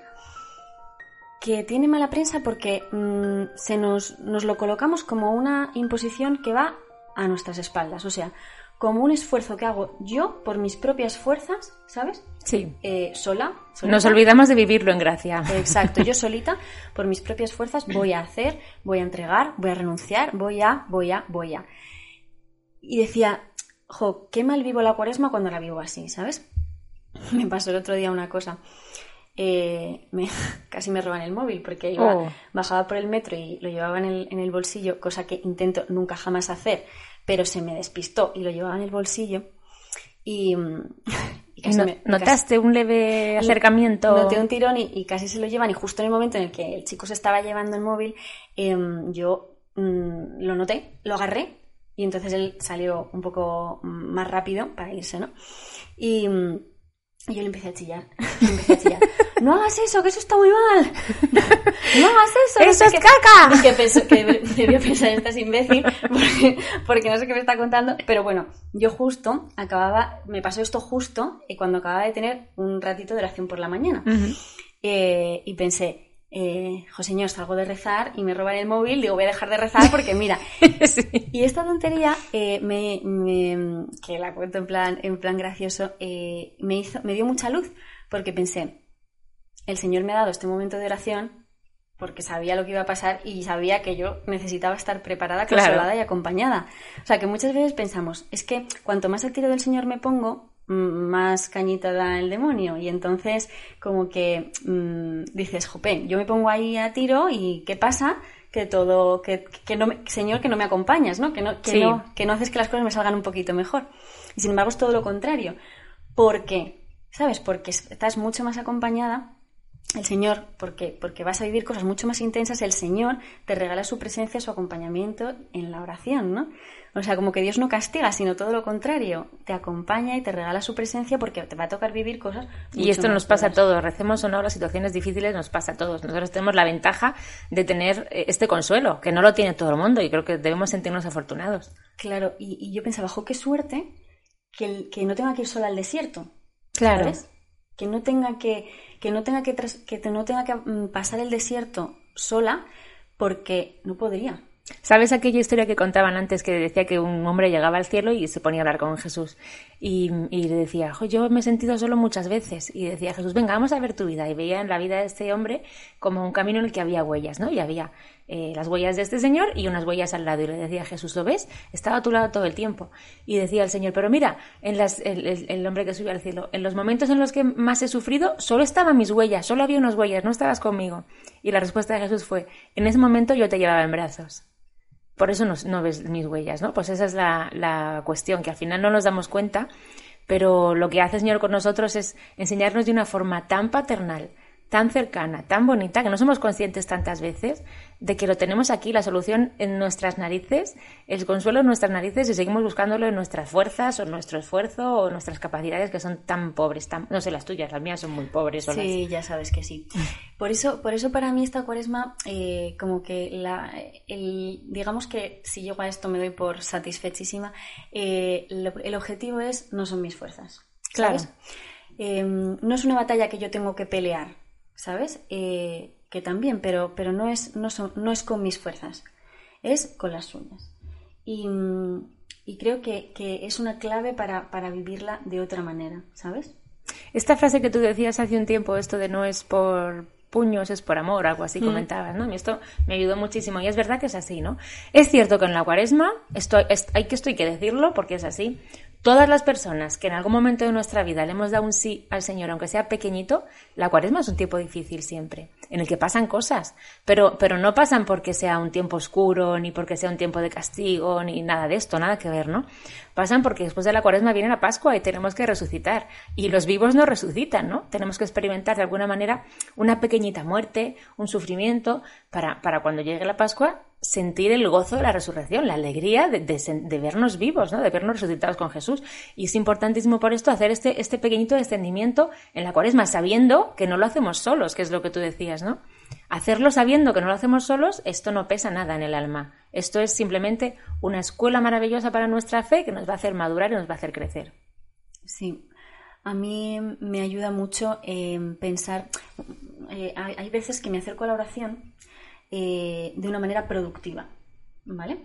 Speaker 2: que tiene mala prensa porque mm, se nos, nos lo colocamos como una imposición que va a nuestras espaldas, o sea, como un esfuerzo que hago yo por mis propias fuerzas, ¿sabes?
Speaker 1: Sí.
Speaker 2: Eh, sola,
Speaker 1: Nos olvidamos de vivirlo en gracia.
Speaker 2: Exacto, yo solita, por mis propias fuerzas, voy a hacer, voy a entregar, voy a renunciar, voy a, voy a, voy a. Y decía, jo, qué mal vivo la cuaresma cuando la vivo así, ¿sabes? Me pasó el otro día una cosa. Eh, me, casi me roban el móvil porque iba, oh. bajaba por el metro y lo llevaba en el, en el, bolsillo, cosa que intento nunca jamás hacer, pero se me despistó y lo llevaba en el bolsillo y...
Speaker 1: ¿Notaste un leve acercamiento?
Speaker 2: Noté un tirón y, casi se lo llevan y justo en el momento en el que el chico se estaba llevando el móvil, em, yo mm, lo noté, lo agarré y entonces él salió un poco más rápido para irse, ¿no? Y mm, y yo le empecé a chillar. empecé a chillar. No hagas eso, que eso está muy mal. No hagas eso.
Speaker 1: ¡Eso es caca!
Speaker 2: Que, pensó, que debió pensar, estás imbécil, porque, no sé qué me está contando. Pero bueno, yo justo acababa, me pasó esto justo y cuando acababa de tener un ratito de oración por la mañana. Eh, y pensé, eh, Señor, salgo de rezar y me roban el móvil, digo, voy a dejar de rezar porque mira. Y esta tontería, eh, me, que la cuento en plan, en plan gracioso, eh, me, hizo, me dio mucha luz porque pensé, el Señor me ha dado este momento de oración porque sabía lo que iba a pasar y sabía que yo necesitaba estar preparada, consolada y acompañada. O sea, que muchas veces pensamos, es que cuanto más al tiro del Señor me pongo, más cañita da el demonio. Y entonces, como que dices, jope, yo me pongo ahí a tiro y ¿qué pasa? Que todo, que, que no Señor, que no me acompañas, ¿no? Que no, que no, que no haces que las cosas me salgan un poquito mejor. Y sin embargo es todo lo contrario. ¿Por qué? ¿Sabes? Porque estás mucho más acompañada el Señor, porque, porque vas a vivir cosas mucho más intensas, el Señor te regala su presencia, su acompañamiento en la oración, ¿no? O sea, como que Dios no castiga, sino todo lo contrario, te acompaña y te regala su presencia porque te va a tocar vivir cosas.
Speaker 1: Y esto nos pasa a todos, recemos o no, las situaciones difíciles nos pasa a todos. Nosotros tenemos la ventaja de tener eh, este consuelo, que no lo tiene todo el mundo y creo que debemos sentirnos afortunados.
Speaker 2: Claro, y, yo pensaba, jo, qué suerte que, que no tenga que ir sola al desierto.
Speaker 1: Claro.
Speaker 2: Que no tenga que, que no tenga que, que no tenga que mm, pasar el desierto sola porque no podría.
Speaker 1: ¿Sabes aquella historia que contaban antes que decía que un hombre llegaba al cielo y se ponía a hablar con Jesús? Y, le decía, yo me he sentido solo muchas veces. Y decía Jesús, venga, vamos a ver tu vida. Y veía en la vida de este hombre como un camino en el que había huellas, ¿no? Y había eh, las huellas de este señor y unas huellas al lado. Y le decía Jesús, ¿lo ves? Estaba a tu lado todo el tiempo. Y decía el Señor, pero mira, el, hombre que subió al cielo, en los momentos en los que más he sufrido, solo estaban mis huellas, solo había unas huellas, no estabas conmigo. Y la respuesta de Jesús fue, en ese momento yo te llevaba en brazos por eso no, ves mis huellas, ¿no? Pues esa es la, cuestión, que al final no nos damos cuenta, pero lo que hace el Señor con nosotros es enseñarnos de una forma tan paternal, tan cercana, tan bonita, que no somos conscientes tantas veces de que lo tenemos aquí, la solución en nuestras narices, el consuelo en nuestras narices y seguimos buscándolo en nuestras fuerzas o nuestro esfuerzo o nuestras capacidades que son tan pobres, tan, no sé las tuyas, las mías son muy pobres.
Speaker 2: sí, ya sabes que sí. Por eso, por eso para mí esta cuaresma, eh, como que la, el, digamos que si llego a esto me doy por satisfechísima, eh, el objetivo es, no son mis fuerzas. Claro. Em, no es una batalla que yo tengo que pelear, ¿sabes? Eh, que también, pero, pero no, es, no, son, no es con mis fuerzas, es con las uñas. Y, y creo que, que, es una clave para, para vivirla de otra manera, ¿sabes?
Speaker 1: Esta frase que tú decías hace un tiempo, esto de no es por puños es por amor, algo así mm. comentabas, ¿no? Y esto me ayudó muchísimo y es verdad que es así, ¿no? Es cierto que en la cuaresma, esto, hay que esto hay que decirlo porque es así, Todas las personas que en algún momento de nuestra vida le hemos dado un sí al Señor, aunque sea pequeñito, la cuaresma es un tiempo difícil siempre, en el que pasan cosas, pero, pero no pasan porque sea un tiempo oscuro, ni porque sea un tiempo de castigo, ni nada de esto, nada que ver, ¿no? Pasan porque después de la cuaresma viene la Pascua y tenemos que resucitar. Y los vivos no resucitan, ¿no? Tenemos que experimentar de alguna manera una pequeñita muerte, un sufrimiento, para, para cuando llegue la Pascua sentir el gozo de la resurrección, la alegría de, de, vernos vivos, ¿no? de vernos resucitados con Jesús. Y es importantísimo por esto hacer este, este pequeñito descendimiento en la cuaresma, sabiendo que no lo hacemos solos, que es lo que tú decías, ¿no? Hacerlo sabiendo que no lo hacemos solos, esto no pesa nada en el alma. Esto es simplemente una escuela maravillosa para nuestra fe que nos va a hacer madurar y nos va a hacer crecer.
Speaker 2: Sí, a mí me ayuda mucho en pensar, eh, hay veces que me acerco a la oración eh, de una manera productiva, ¿vale?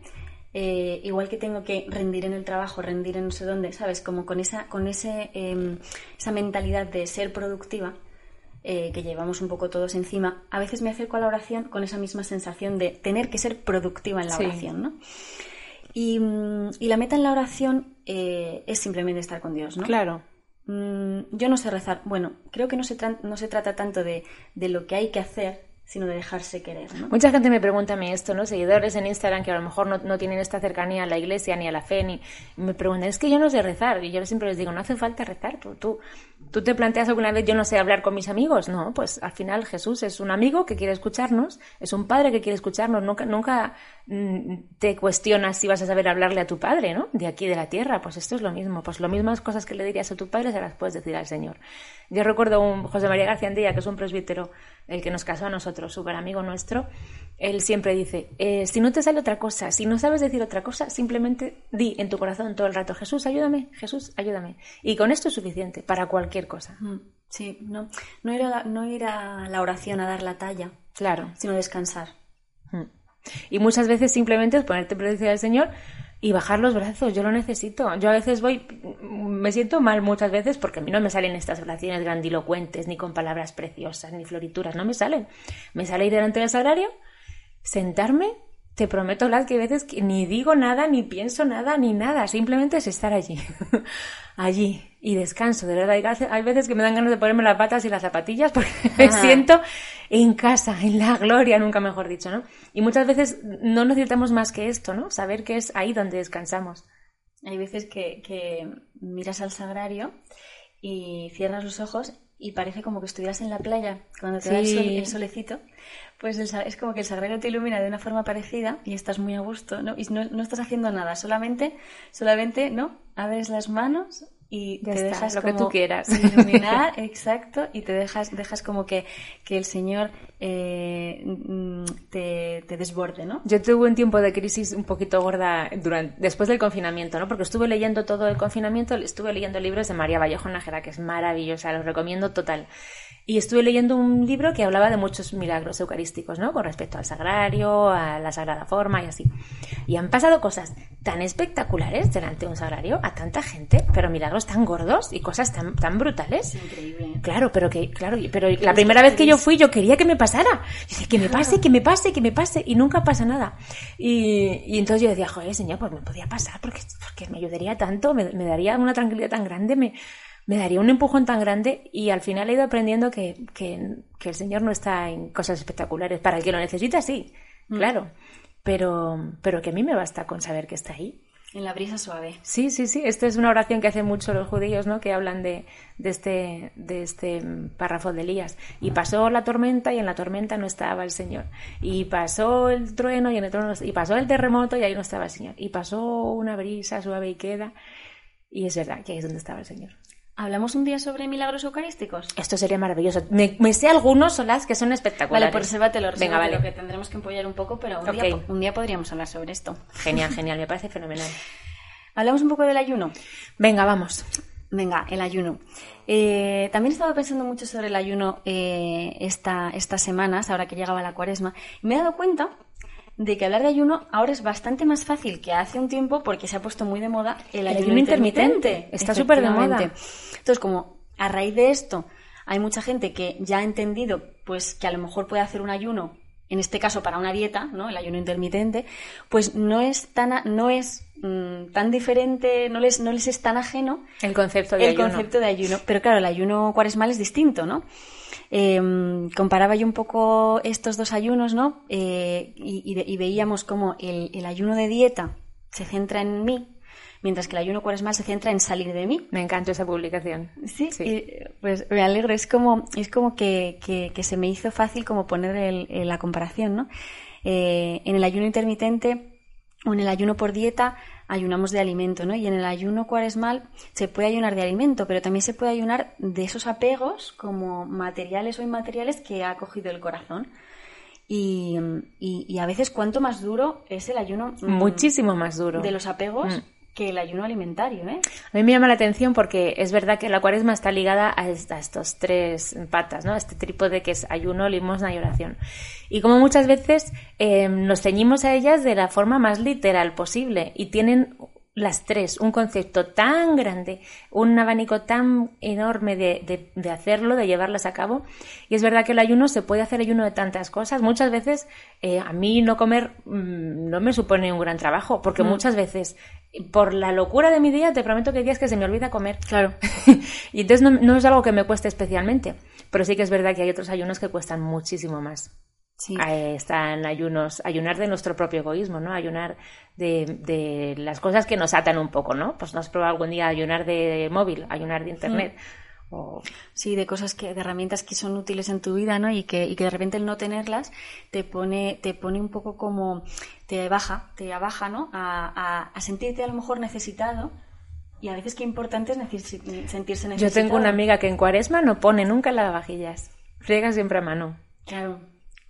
Speaker 2: Eh, igual que tengo que rendir en el trabajo, rendir en no sé dónde, ¿sabes? Como con esa, con ese, em, esa mentalidad de ser productiva, eh, que llevamos un poco todos encima, a veces me acerco a la oración con esa misma sensación de tener que ser productiva en la oración, ¿no? Y, mm, y, la meta en la oración es simplemente estar con Dios, ¿no?
Speaker 1: Claro.
Speaker 2: Mm, yo no sé rezar. Bueno, creo que no se, no se trata tanto de, de lo que hay que hacer, sino de dejarse querer. ¿no?
Speaker 1: Mucha gente me pregunta a mí esto, ¿no? Seguidores en Instagram que a lo mejor no, no, tienen esta cercanía a la iglesia ni a la fe, ni me preguntan, es que yo no sé rezar. Y yo siempre les digo, no hace falta rezar. Tú, tú, tú te planteas alguna vez, yo no sé hablar con mis amigos. No, pues al final Jesús es un amigo que quiere escucharnos, es un padre que quiere escucharnos. Nunca, nunca mm, te cuestionas si vas a saber hablarle a tu padre, ¿no? De aquí de la tierra. Pues esto es lo mismo. Pues lo mismas cosas que le dirías a tu padre se las puedes decir al Señor. Yo recuerdo un José María García Andía, que es un presbítero, el que nos casó a nosotros, súper amigo nuestro, él siempre dice, eh, si no te sale otra cosa, si no sabes decir otra cosa, simplemente di en tu corazón todo el rato, Jesús, ayúdame, Jesús, ayúdame. Y con esto es suficiente para cualquier cosa.
Speaker 2: Sí, no, no, ir a la, no ir a la oración a dar la talla,
Speaker 1: claro,
Speaker 2: sino descansar.
Speaker 1: Y muchas veces simplemente es ponerte presencia del Señor y bajar los brazos, yo lo necesito. Yo a veces voy, me siento mal muchas veces porque a mí no me salen estas oraciones grandilocuentes, ni con palabras preciosas, ni florituras, no me salen. Me sale ir delante del sagrario, sentarme, te prometo, Vlad, que hay veces que ni digo nada, ni pienso nada, ni nada, simplemente es estar allí. allí y descanso, de verdad. Hay veces que me dan ganas de ponerme las patas y las zapatillas porque me siento en casa, en la gloria, nunca mejor dicho, ¿no? Y muchas veces no necesitamos más que esto, ¿no? Saber que es ahí donde descansamos.
Speaker 2: Hay veces que, que miras al sagrario y cierras los ojos y parece como que estuvieras en la playa cuando te da el, solecito, pues es como que el sagrario te ilumina de una forma parecida y estás muy a gusto, ¿no? Y no, no estás haciendo nada, solamente, solamente, ¿no? Abres las manos y te dejas
Speaker 1: lo que tú quieras
Speaker 2: iluminar, exacto, y te dejas, dejas como que, que el Señor eh, mm, te, te, desborde, ¿no?
Speaker 1: Yo tuve un tiempo de crisis un poquito gorda durante, después del confinamiento, ¿no? Porque estuve leyendo todo el confinamiento, estuve leyendo libros de María Vallejo Nájera, que es maravillosa, los recomiendo total. Y estuve leyendo un libro que hablaba de muchos milagros eucarísticos, ¿no? Con respecto al sagrario, a la sagrada forma y así. Y han pasado cosas tan espectaculares delante de un sagrario a tanta gente, pero milagros tan gordos y cosas tan, tan brutales.
Speaker 2: increíble.
Speaker 1: Claro, pero que, claro, pero la primera vez que yo fui yo quería que me pasara. Yo decía, que me pase, que me pase, que me pase, y nunca pasa nada. Y, y entonces yo decía, joder, señor, pues me podía pasar porque, porque me ayudaría tanto, me, me daría una tranquilidad tan grande, me, me daría un empujón tan grande y al final he ido aprendiendo que, que, el Señor no está en cosas espectaculares. Para el que lo necesita, sí, mm. claro. Pero, pero que a mí me basta con saber que está ahí.
Speaker 2: En la brisa suave.
Speaker 1: Sí, sí, sí. Esta es una oración que hacen mucho los judíos, ¿no? Que hablan de, de, este, de este párrafo de Elías. Y pasó la tormenta y en la tormenta no estaba el Señor. Y pasó el trueno y en el trueno y pasó el terremoto y ahí no estaba el Señor. Y pasó una brisa suave y queda. Y es verdad que ahí es donde estaba el Señor.
Speaker 2: ¿Hablamos un día sobre milagros eucarísticos?
Speaker 1: Esto sería maravilloso. Me, sé algunos, Solas, que son espectaculares.
Speaker 2: Vale, por te lo Venga, vale. que tendremos que empollar un poco, pero un, día, un día podríamos hablar sobre esto.
Speaker 1: Genial, genial, me parece fenomenal.
Speaker 2: ¿Hablamos un poco del ayuno?
Speaker 1: Venga, vamos.
Speaker 2: Venga, el ayuno. Eh, también he estado pensando mucho sobre el ayuno eh, esta, estas semanas, ahora que llegaba la cuaresma, y me he dado cuenta de que hablar de ayuno ahora es bastante más fácil que hace un tiempo porque se ha puesto muy de moda el, ayuno, intermitente.
Speaker 1: Está súper de moda.
Speaker 2: Entonces, como a raíz de esto hay mucha gente que ya ha entendido pues que a lo mejor puede hacer un ayuno, en este caso para una dieta, ¿no? El ayuno intermitente, pues no es tan no es mm, tan diferente, no les no les es tan ajeno
Speaker 1: el concepto de
Speaker 2: el concepto de ayuno, pero claro, el ayuno cuaresmal es distinto, ¿no? Em, comparaba yo un poco estos dos ayunos, ¿no? Eh, y, veíamos cómo el, ayuno de dieta se centra en mí, mientras que el ayuno cuaresmal se centra en salir de mí.
Speaker 1: Me encanta esa publicación.
Speaker 2: Sí, pues me alegro. Es como, es como que, se me hizo fácil como poner la comparación, ¿no? Eh, en el ayuno intermitente o en el ayuno por dieta ayunamos de alimento, ¿no? Y en el ayuno cuaresmal se puede ayunar de alimento, pero también se puede ayunar de esos apegos como materiales o inmateriales que ha cogido el corazón. Y, a veces cuánto más duro es el ayuno.
Speaker 1: Mm, Muchísimo más duro.
Speaker 2: De los apegos. Mm que el ayuno alimentario. ¿eh?
Speaker 1: A mí me llama la atención porque es verdad que la cuaresma está ligada a, estos tres patas, ¿no? este trípode que es ayuno, limosna y oración. Y como muchas veces eh, nos ceñimos a ellas de la forma más literal posible y tienen las tres, un concepto tan grande, un abanico tan enorme de, de, hacerlo, de llevarlas a cabo. Y es verdad que el ayuno se puede hacer ayuno de tantas cosas. Muchas veces eh, a mí no comer mm, no me supone un gran trabajo, porque mm. muchas veces por la locura de mi día te prometo que hay días que se me olvida comer.
Speaker 2: Claro.
Speaker 1: y entonces no, no es algo que me cueste especialmente. Pero sí que es verdad que hay otros ayunos que cuestan muchísimo más. Sí. están ayunos, ayunar de nuestro propio egoísmo, ¿no? Ayunar de, de, las cosas que nos atan un poco, ¿no? Pues no has probado algún día ayunar de móvil, ayunar de internet.
Speaker 2: Mm. O... Sí, de cosas que, de herramientas que son útiles en tu vida, ¿no? Y que, y que de repente el no tenerlas te pone, te pone un poco como, te baja, te abaja, ¿no? A, a, sentirte a lo mejor necesitado, y a veces qué importante es sentirse necesitado.
Speaker 1: Yo tengo una amiga que en cuaresma no pone nunca lavavajillas. Friega siempre a mano.
Speaker 2: Claro.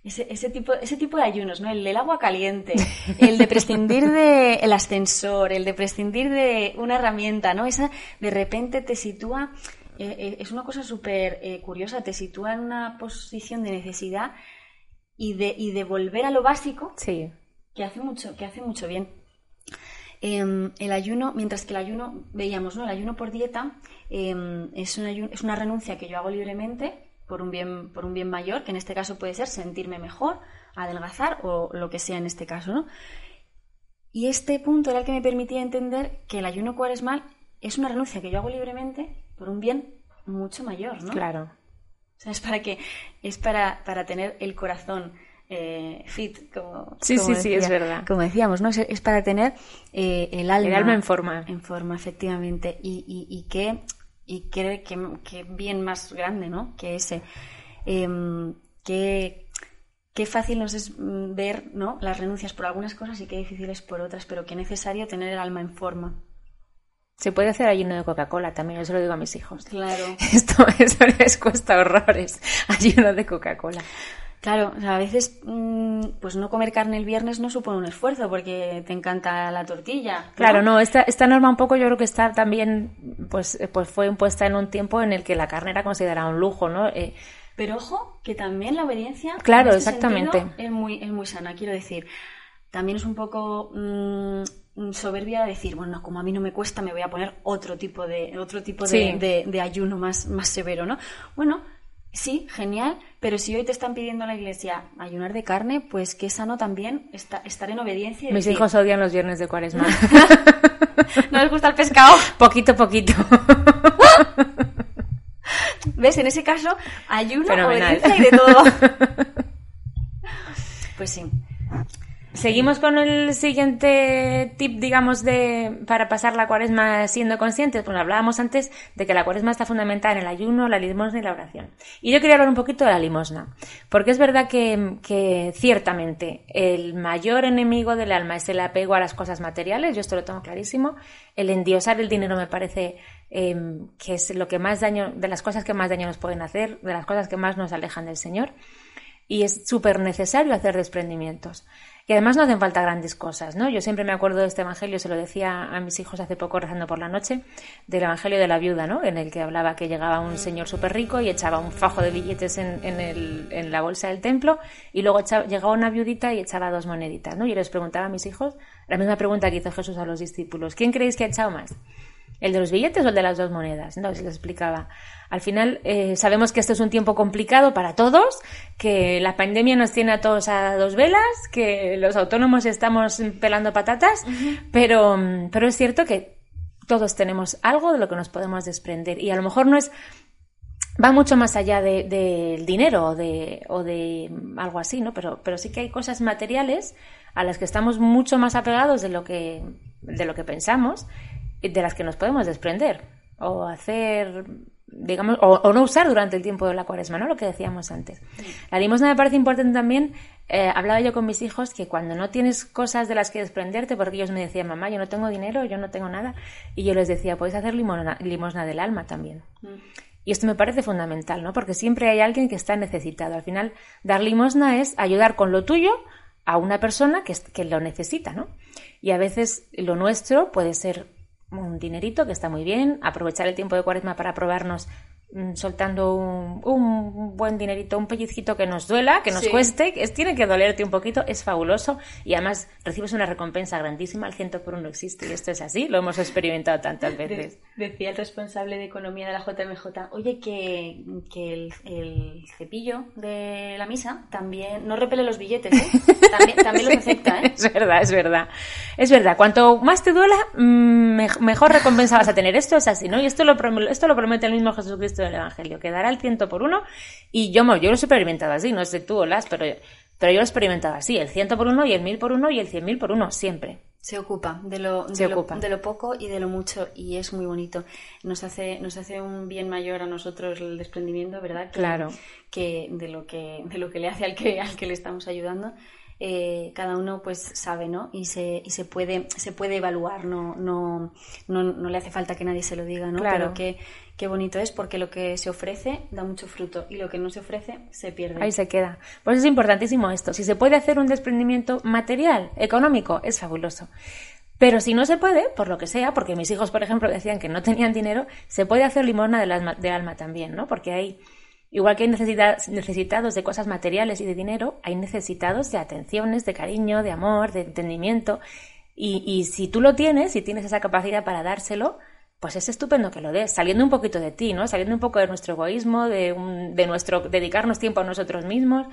Speaker 2: Ese, tipo, ese tipo de ayunos, ¿no? El del agua caliente, el de prescindir del ascensor, el de prescindir de una herramienta, ¿no? Esa de repente te sitúa, eh, eh, es una cosa súper eh, curiosa, te sitúa en una posición de necesidad y de, y de volver a lo básico
Speaker 1: sí.
Speaker 2: que, hace mucho, que hace mucho bien. Em, el ayuno, mientras que el ayuno, veíamos, ¿no? El ayuno por dieta em, es, es una renuncia que yo hago libremente por un bien, por un bien mayor, que en este caso puede ser sentirme mejor, adelgazar o lo que sea en este caso, ¿no? Y este punto era el que me permitía entender que el ayuno cuaresmal es una renuncia que yo hago libremente por un bien mucho mayor, ¿no?
Speaker 1: Claro.
Speaker 2: O sea, es para que, es para, para tener el corazón eh, fit, como,
Speaker 1: sí, sí, sí, es verdad.
Speaker 2: Como decíamos, ¿no? Es, para tener eh, el alma.
Speaker 1: El alma en forma.
Speaker 2: En forma, efectivamente. Y, y, y que y qué, que, bien más grande, ¿no? Que ese. Em, qué, fácil nos es mm, ver ¿no? las renuncias por algunas cosas y qué difíciles por otras, pero qué necesario tener el alma en forma.
Speaker 1: Se puede hacer ayuno de Coca-Cola también, yo se lo digo a mis hijos.
Speaker 2: Claro.
Speaker 1: Esto, eso les cuesta horrores, ayuno de Coca-Cola.
Speaker 2: Claro, a veces mm, pues no comer carne el viernes no supone un esfuerzo porque te encanta la tortilla.
Speaker 1: Claro, no, esta, esta norma un poco yo creo que está también, pues, pues fue impuesta en un tiempo en el que la carne era considerada un lujo, ¿no? Eh,
Speaker 2: pero ojo, que también la obediencia
Speaker 1: claro, este exactamente.
Speaker 2: es muy, es muy sana, quiero decir. También es un poco mm, soberbia decir, bueno, como a mí no me cuesta, me voy a poner otro tipo de, otro tipo de, de ayuno más, más severo, ¿no? Bueno, Sí, genial, pero si hoy te están pidiendo a la iglesia ayunar de carne, pues qué sano también estar en obediencia.
Speaker 1: Mis hijos odian los viernes de cuaresma.
Speaker 2: ¿No les gusta el pescado?
Speaker 1: Poquito, poquito.
Speaker 2: ¿Ves? En ese caso, ayuno, obediencia y de todo. Pues sí.
Speaker 1: Seguimos con el siguiente tip, digamos, de para pasar la cuaresma siendo conscientes. Pues hablábamos antes de que la cuaresma está fundamentada en el ayuno, la limosna y la oración. Y yo quería hablar un poquito de la limosna, porque es verdad que, que ciertamente el mayor enemigo del alma es el apego a las cosas materiales, yo esto lo tengo clarísimo. El endiosar el dinero me parece em, que es lo que más daño, de las cosas que más daño nos pueden hacer, de las cosas que más nos alejan del Señor. Y es súper necesario hacer desprendimientos. Y además no hacen falta grandes cosas, ¿no? Yo siempre me acuerdo de este evangelio, se lo decía a mis hijos hace poco rezando por la noche, del evangelio de la viuda, ¿no? En el que hablaba que llegaba un señor súper rico y echaba un fajo de billetes en, en, la bolsa del templo y luego llegaba una viudita y echaba dos moneditas, ¿no? Y les preguntaba a mis hijos la misma pregunta que hizo Jesús a los discípulos. ¿Quién creéis que ha echado más? ¿El de los billetes o el de las dos monedas? No, se les explicaba. Al final, eh, sabemos que este es un tiempo complicado para todos, que la pandemia nos tiene a todos a dos velas, que los autónomos estamos pelando patatas, pero, pero es cierto que todos tenemos algo de lo que nos podemos desprender y a lo mejor no es va mucho más allá del de, dinero o de, o de algo así, ¿no? Pero, pero sí que hay cosas materiales a las que estamos mucho más apegados de lo que, de lo que pensamos de las que nos podemos desprender o hacer digamos, o, no usar durante el tiempo de la cuaresma, ¿no? Lo que decíamos antes. La limosna me parece importante también, eh, hablaba yo con mis hijos que cuando no tienes cosas de las que desprenderte, porque ellos me decían, mamá, yo no tengo dinero, yo no tengo nada, y yo les decía, puedes hacer limosna, limosna del alma también. Y esto me parece fundamental, ¿no? Porque siempre hay alguien que está necesitado. Al final, dar limosna es ayudar con lo tuyo a una persona que, que lo necesita, ¿no? Y a veces lo nuestro puede ser un dinerito que está muy bien, aprovechar el tiempo de cuaresma para probarnos soltando un, buen dinerito, un pellizquito que nos duela, que nos cueste, que tiene que dolerte un poquito, es fabuloso y además recibes una recompensa grandísima, el ciento por uno existe y esto es así, lo hemos experimentado tantas veces.
Speaker 2: decía el responsable de economía de la JMJ, oye, que, que el, cepillo de la misa también no repele los billetes, ¿eh? también, también los acepta, ¿eh?
Speaker 1: Es verdad, es verdad. Es verdad, cuanto más te duela, mm, mejor recompensa vas a tener. Esto es así, ¿no? Y esto lo, esto lo promete el mismo Jesucristo del Evangelio, que dará el ciento por uno. Y yo, yo lo he experimentado así, no sé tú o las, pero, pero yo lo he experimentado así, el ciento por uno y el mil por uno y el cien mil por uno, siempre.
Speaker 2: Se ocupa de lo, de, lo, de lo poco y de lo mucho y es muy bonito. Nos hace, nos hace un bien mayor a nosotros el desprendimiento, ¿verdad?
Speaker 1: claro.
Speaker 2: Que de lo que, de lo que le hace al que, al que le estamos ayudando. Eh, cada uno pues sabe, ¿no? Y se, y se puede, se puede evaluar, no, no, no, no, le hace falta que nadie se lo diga, ¿no?
Speaker 1: Claro.
Speaker 2: Pero que, qué bonito es porque lo que se ofrece da mucho fruto y lo que no se ofrece se pierde.
Speaker 1: Ahí se queda. Pues es importantísimo esto. Si se puede hacer un desprendimiento material, económico, es fabuloso. Pero si no se puede, por lo que sea, porque mis hijos, por ejemplo, decían que no tenían dinero, se puede hacer limosna del alma, de alma también, ¿no? Porque hay Igual que hay necesitados de cosas materiales y de dinero, hay necesitados de atenciones, de cariño, de amor, de entendimiento. Y, si tú lo tienes, si tienes esa capacidad para dárselo, pues es estupendo que lo des, saliendo un poquito de ti, ¿no? Saliendo un poco de nuestro egoísmo, de, de nuestro dedicarnos tiempo a nosotros mismos,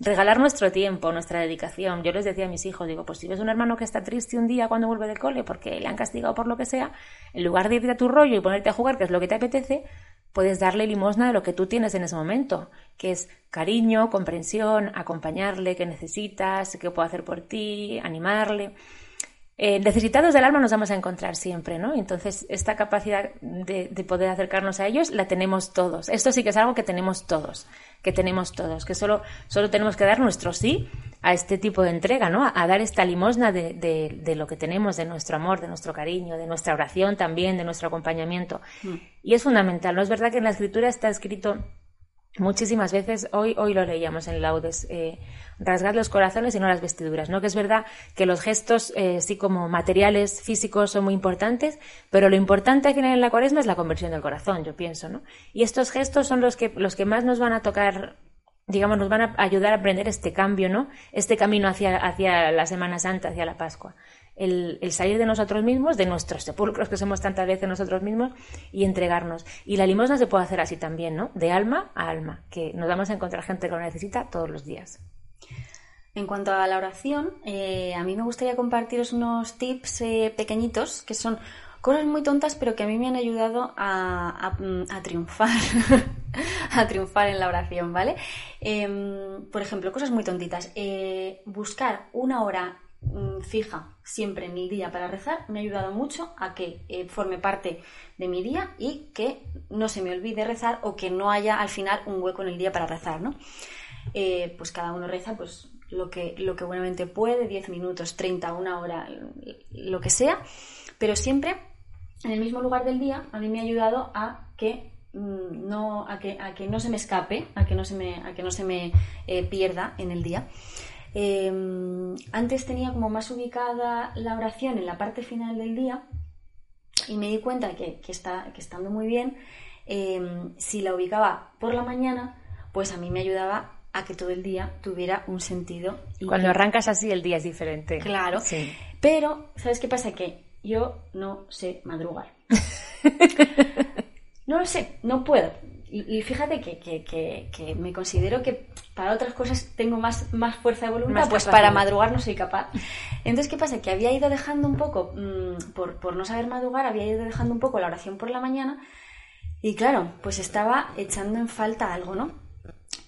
Speaker 1: regalar nuestro tiempo, nuestra dedicación. Yo les decía a mis hijos, digo, pues si ves un hermano que está triste un día cuando vuelve del cole porque le han castigado por lo que sea, en lugar de irte a tu rollo y ponerte a jugar, que es lo que te apetece, puedes darle limosna de lo que tú tienes en ese momento, que es cariño, comprensión, acompañarle, que necesitas, qué puedo hacer por ti, animarle. Eh, necesitados del alma nos vamos a encontrar siempre, ¿no? Entonces, esta capacidad de, poder acercarnos a ellos la tenemos todos. Esto sí que es algo que tenemos todos, que tenemos todos, que solo, solo tenemos que dar nuestro sí a este tipo de entrega, ¿no? A, dar esta limosna de, de, lo que tenemos, de nuestro amor, de nuestro cariño, de nuestra oración también, de nuestro acompañamiento. Mm. Y es fundamental, ¿no? Es verdad que en la escritura está escrito muchísimas veces, hoy, hoy lo leíamos en Laudes, eh, rasgar los corazones y no las vestiduras, ¿no? Que es verdad que los gestos, eh, sí como materiales, físicos, son muy importantes, pero lo importante al final en la cuaresma es la conversión del corazón, yo pienso, ¿no? Y estos gestos son los que, los que más nos van a tocar digamos, nos van a ayudar a aprender este cambio, ¿no? Este camino hacia, hacia la Semana Santa, hacia la Pascua el, salir de nosotros mismos, de nuestros sepulcros que somos tantas veces nosotros mismos, y entregarnos. Y la limosna se puede hacer así también, ¿no? De alma a alma, que nos vamos a encontrar gente que lo necesita todos los días.
Speaker 2: En cuanto a la oración, eh, a mí me gustaría compartiros unos tips eh, pequeñitos que son cosas muy tontas, pero que a mí me han ayudado a, a, triunfar, a triunfar en la oración, ¿vale? Em, por ejemplo, cosas muy tontitas. Eh, buscar una hora mm, fija siempre en el día para rezar me ha ayudado mucho a que eh, forme parte de mi día y que no se me olvide rezar o que no haya al final un hueco en el día para rezar, ¿no? Eh, pues cada uno reza pues lo que, lo que buenamente puede, 10 minutos, 30, una hora, lo que sea, pero siempre en el mismo lugar del día a mí me ha ayudado a que mm, no, a que, a que no se me escape, a que no se me, a que no se me eh, pierda en el día. Em, antes tenía como más ubicada la oración en la parte final del día y me di cuenta que, que, está, que estando muy bien, em, si la ubicaba por la mañana, pues a mí me ayudaba a que todo el día tuviera un sentido.
Speaker 1: Cuando arrancas así el día es diferente.
Speaker 2: Claro. Sí. Pero, ¿sabes qué pasa? Que yo no sé madrugar. no lo sé, no puedo. Y, fíjate que, me considero que para otras cosas tengo más, más fuerza de voluntad, pues para madrugar no soy capaz. Entonces, ¿qué pasa? Que había ido dejando un poco, mm, por, por no saber madrugar, había ido dejando un poco la oración por la mañana y claro, pues estaba echando en falta algo, ¿no?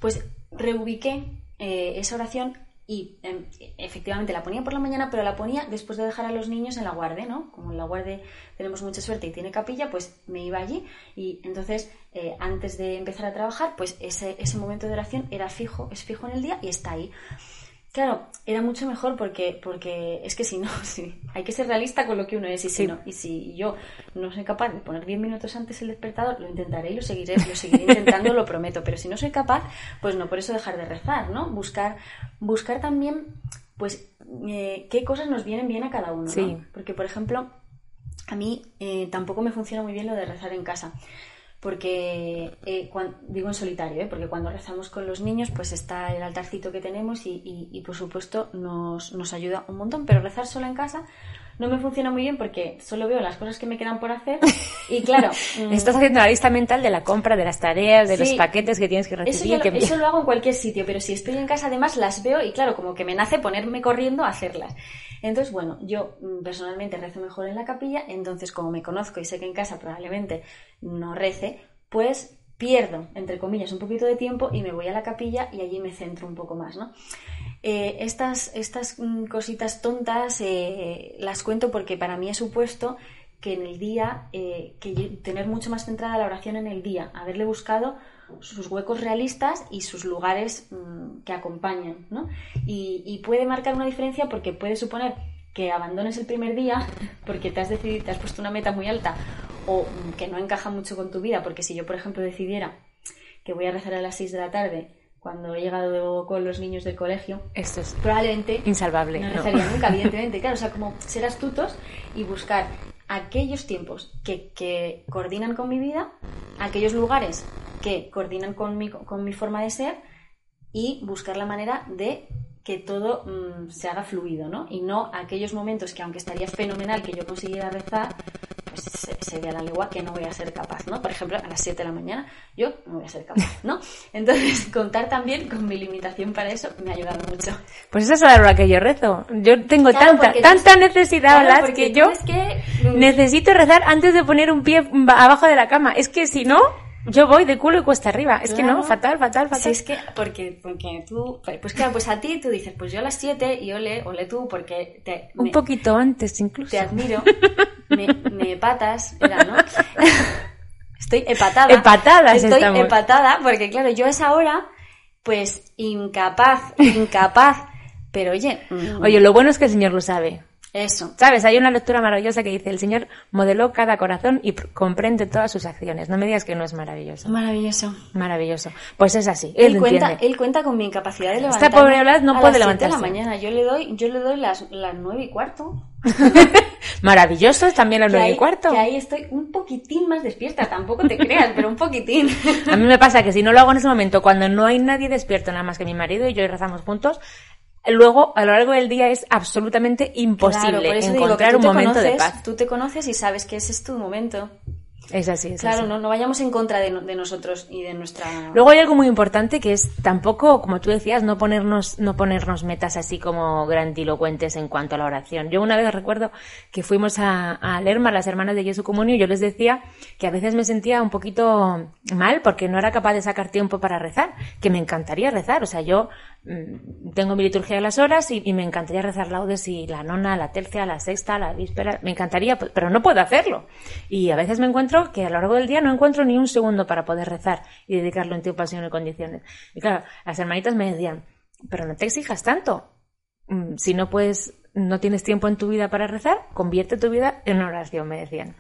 Speaker 2: Pues reubiqué eh, esa oración y em, efectivamente la ponía por la mañana, pero la ponía después de dejar a los niños en la guardia, ¿no? Como en la guardia tenemos mucha suerte y tiene capilla, pues me iba allí y entonces eh, antes de empezar a trabajar, pues ese, ese momento de oración era fijo, es fijo en el día y está ahí. Claro, era mucho mejor porque, porque es que si no, sí, hay que ser realista con lo que uno es y si no, y si yo no soy capaz de poner 10 minutos antes el despertador, lo intentaré y lo seguiré, lo seguiré intentando, lo prometo, pero si no soy capaz, pues no por eso dejar de rezar, ¿no? Buscar, buscar también, pues, eh, qué cosas nos vienen bien a cada uno, ¿no? Porque, por ejemplo, a mí eh, tampoco me funciona muy bien lo de rezar en casa porque eh, digo en solitario, ¿eh? porque cuando rezamos con los niños, pues está el altarcito que tenemos y, por supuesto nos, nos, ayuda un montón, pero rezar sola en casa no me funciona muy bien porque solo veo las cosas que me quedan por hacer y claro...
Speaker 1: Mm, Estás haciendo la lista mental de la compra, de las tareas, de los paquetes que tienes que recibir.
Speaker 2: Eso, eso lo hago en cualquier sitio, pero si estoy en casa además las veo y claro, como que me nace ponerme corriendo a hacerlas. Entonces, bueno, yo mm, personalmente rezo mejor en la capilla, entonces como me conozco y sé que en casa probablemente no rece, pues pierdo, entre comillas, un poquito de tiempo y me voy a la capilla y allí me centro un poco más, ¿no? Eh, estas, estas mm, cositas tontas eh, las cuento porque para mí he supuesto que en el día, eh, que tener mucho más centrada la oración en el día, haberle buscado sus huecos realistas y sus lugares mm, que acompañan, ¿no? Y, puede marcar una diferencia porque puede suponer que abandones el primer día porque te has decidido, te has puesto una meta muy alta o mm, que no encaja mucho con tu vida, porque si yo, por ejemplo, decidiera que voy a rezar a las 6 de la tarde cuando he llegado con los niños del colegio,
Speaker 1: esto es
Speaker 2: probablemente
Speaker 1: insalvable.
Speaker 2: No rezaría nunca, evidentemente. Claro, o sea, como ser astutos y buscar aquellos tiempos que, que coordinan con mi vida, aquellos lugares que coordinan con mi, con mi forma de ser y buscar la manera de que todo mm, se haga fluido, ¿no? Y no aquellos momentos que aunque estaría fenomenal que yo consiguiera rezar, pues se, la lengua que no voy a ser capaz, ¿no? Por ejemplo, a las 7 de la mañana yo no voy a ser capaz, ¿no? Entonces, contar también con mi limitación para eso me ha ayudado mucho.
Speaker 1: Pues esa es la hora que yo rezo. Yo tengo tanta, tanta necesidad, claro, que yo que... necesito rezar antes de poner un pie abajo de la cama. Es que si no yo voy de culo y cuesta arriba. Es que no, fatal, fatal, fatal.
Speaker 2: Sí, es que, porque, porque tú, pues claro, pues a ti tú dices, pues yo a las 7 y ole, ole tú, porque te...
Speaker 1: Un poquito antes incluso.
Speaker 2: Te admiro, me, me patas, era, ¿no? Estoy empatada.
Speaker 1: Empatada,
Speaker 2: Estoy empatada, porque claro, yo a esa hora, pues incapaz, incapaz. Pero oye...
Speaker 1: Mm. Oye, lo bueno es que el Señor lo sabe.
Speaker 2: Eso.
Speaker 1: ¿Sabes? Hay una lectura maravillosa que dice, el Señor modeló cada corazón y comprende todas sus acciones. No me digas que no es maravilloso.
Speaker 2: Maravilloso.
Speaker 1: Maravilloso. Pues es así.
Speaker 2: Él, cuenta, él cuenta con mi incapacidad de levantar.
Speaker 1: Esta pobre Blas no puede levantarse.
Speaker 2: de la mañana. Yo le doy, yo le doy las, las nueve y cuarto.
Speaker 1: Maravilloso es también las nueve y cuarto.
Speaker 2: Que ahí estoy un poquitín más despierta, tampoco te creas, pero un poquitín.
Speaker 1: A mí me pasa que si no lo hago en ese momento, cuando no hay nadie despierto, nada más que mi marido y yo y rezamos juntos, luego a lo largo del día es absolutamente imposible encontrar un momento de paz.
Speaker 2: Tú te conoces y sabes que ese es tu momento.
Speaker 1: Es así, es
Speaker 2: claro,
Speaker 1: así.
Speaker 2: No, no vayamos en contra de, de, nosotros y de nuestra.
Speaker 1: Luego hay algo muy importante que es tampoco, como tú decías, no ponernos, no ponernos metas así como grandilocuentes en cuanto a la oración. Yo una vez recuerdo que fuimos a, a Lerma, las hermanas de Jesús Comunio, y yo les decía que a veces me sentía un poquito mal porque no era capaz de sacar tiempo para rezar, que me encantaría rezar. O sea, yo tengo mi liturgia de las horas y, me encantaría rezar laudes y la nona, la tercia, la sexta, la víspera, me encantaría, pero no puedo hacerlo. Y a veces me encuentro que a lo largo del día no encuentro ni un segundo para poder rezar y dedicarlo en tu pasión y condiciones. Y claro, las hermanitas me decían, pero no te exijas tanto. Mm, si no puedes, no tienes tiempo en tu vida para rezar, convierte tu vida en oración, me decían.